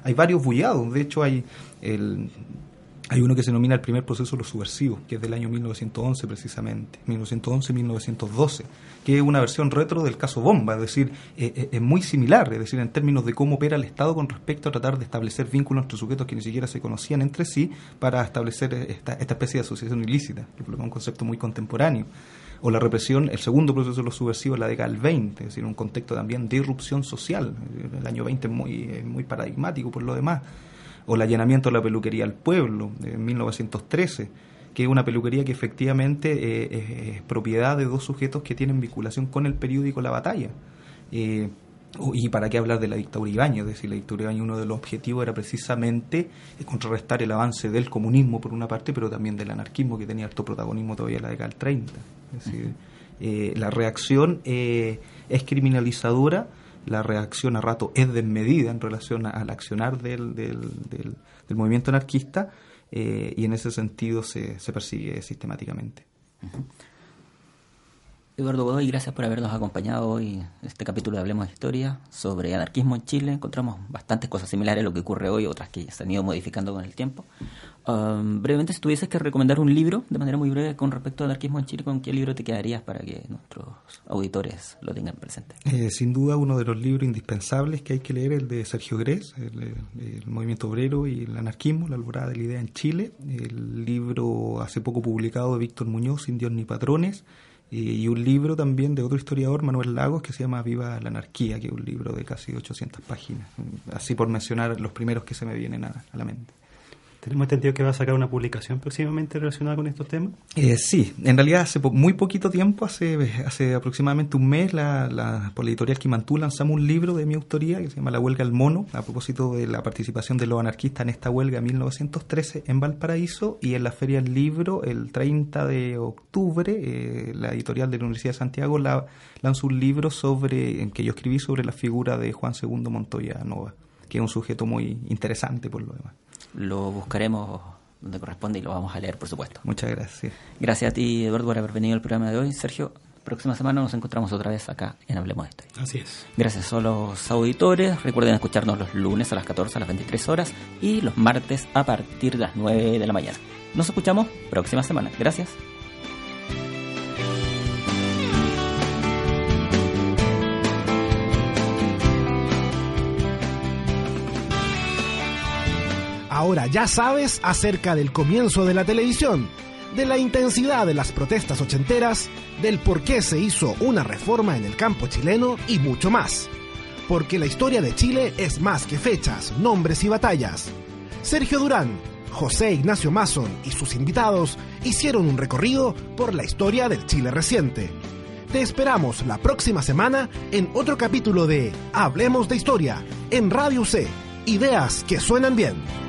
Hay varios bullados, de hecho hay el hay uno que se denomina el primer proceso de los subversivos, que es del año 1911 precisamente, 1911-1912, que es una versión retro del caso Bomba, es decir, eh, eh, es muy similar, es decir, en términos de cómo opera el Estado con respecto a tratar de establecer vínculos entre sujetos que ni siquiera se conocían entre sí para establecer esta, esta especie de asociación ilícita, que es un concepto muy contemporáneo. O la represión, el segundo proceso de los subversivos en la década del 20, es decir, un contexto también de irrupción social. El año 20 es muy, muy paradigmático por lo demás o el allanamiento de la peluquería al pueblo en 1913, que es una peluquería que efectivamente eh, es, propiedad de dos sujetos que tienen vinculación con el periódico La Batalla. Eh, y para qué hablar de la dictadura Ibañez, es decir, la dictadura Ibañez uno de los objetivos era precisamente contrarrestar el avance del comunismo por una parte, pero también del anarquismo que tenía alto protagonismo todavía en la década del 30. Es decir, eh, la reacción es criminalizadora la reacción a rato es desmedida en relación al accionar del, del, del, movimiento anarquista eh, y en ese sentido se, se persigue sistemáticamente. Eduardo Godoy, gracias por habernos acompañado hoy en este capítulo de Hablemos de Historia sobre anarquismo en Chile. Encontramos bastantes cosas similares a lo que ocurre hoy, otras que se han ido modificando con el tiempo. Um, brevemente, si tuvieses que recomendar un libro, de manera muy breve, con respecto al anarquismo en Chile, ¿con qué libro te quedarías para que nuestros auditores lo tengan presente? Eh, sin duda, uno de los libros indispensables que hay que leer es el de Sergio Grés, el, movimiento obrero y el anarquismo, la alborada de la idea en Chile. El libro hace poco publicado de Víctor Muñoz, Sin Dios ni Patrones y un libro también de otro historiador, Manuel Lagos, que se llama Viva la Anarquía, que es un libro de casi 800 páginas, así por mencionar los primeros que se me vienen a la mente. ¿Tenemos entendido que va a sacar una publicación próximamente relacionada con estos temas? Eh, sí, en realidad hace muy poquito tiempo, hace, aproximadamente un mes, la, la, por la editorial Quimantú lanzamos un libro de mi autoría que se llama La huelga al mono, a propósito de la participación de los anarquistas en esta huelga 1913 en Valparaíso y en la Feria del Libro el 30 de octubre, eh, la editorial de la Universidad de Santiago la, lanzó un libro sobre, en que yo escribí sobre la figura de Juan II Montoya Nova, que es un sujeto muy interesante por lo demás lo buscaremos donde corresponde y lo vamos a leer, por supuesto. Muchas gracias. Gracias a ti, Eduardo, por haber venido al programa de hoy. Sergio, próxima semana nos encontramos otra vez acá en Hablemos de Historia. Así es. Gracias a los auditores. Recuerden escucharnos los lunes a las 14 a las 23 horas y los martes a partir de las 9 de la mañana. Nos escuchamos próxima semana. Gracias. Ahora ya sabes acerca del comienzo de la televisión, de la intensidad de las protestas ochenteras, del por qué se hizo una reforma en el campo chileno y mucho más. Porque la historia de Chile es más que fechas, nombres y batallas. Sergio Durán, José Ignacio Mason y sus invitados hicieron un recorrido por la historia del Chile reciente. Te esperamos la próxima semana en otro capítulo de Hablemos de Historia en Radio C. Ideas que suenan bien.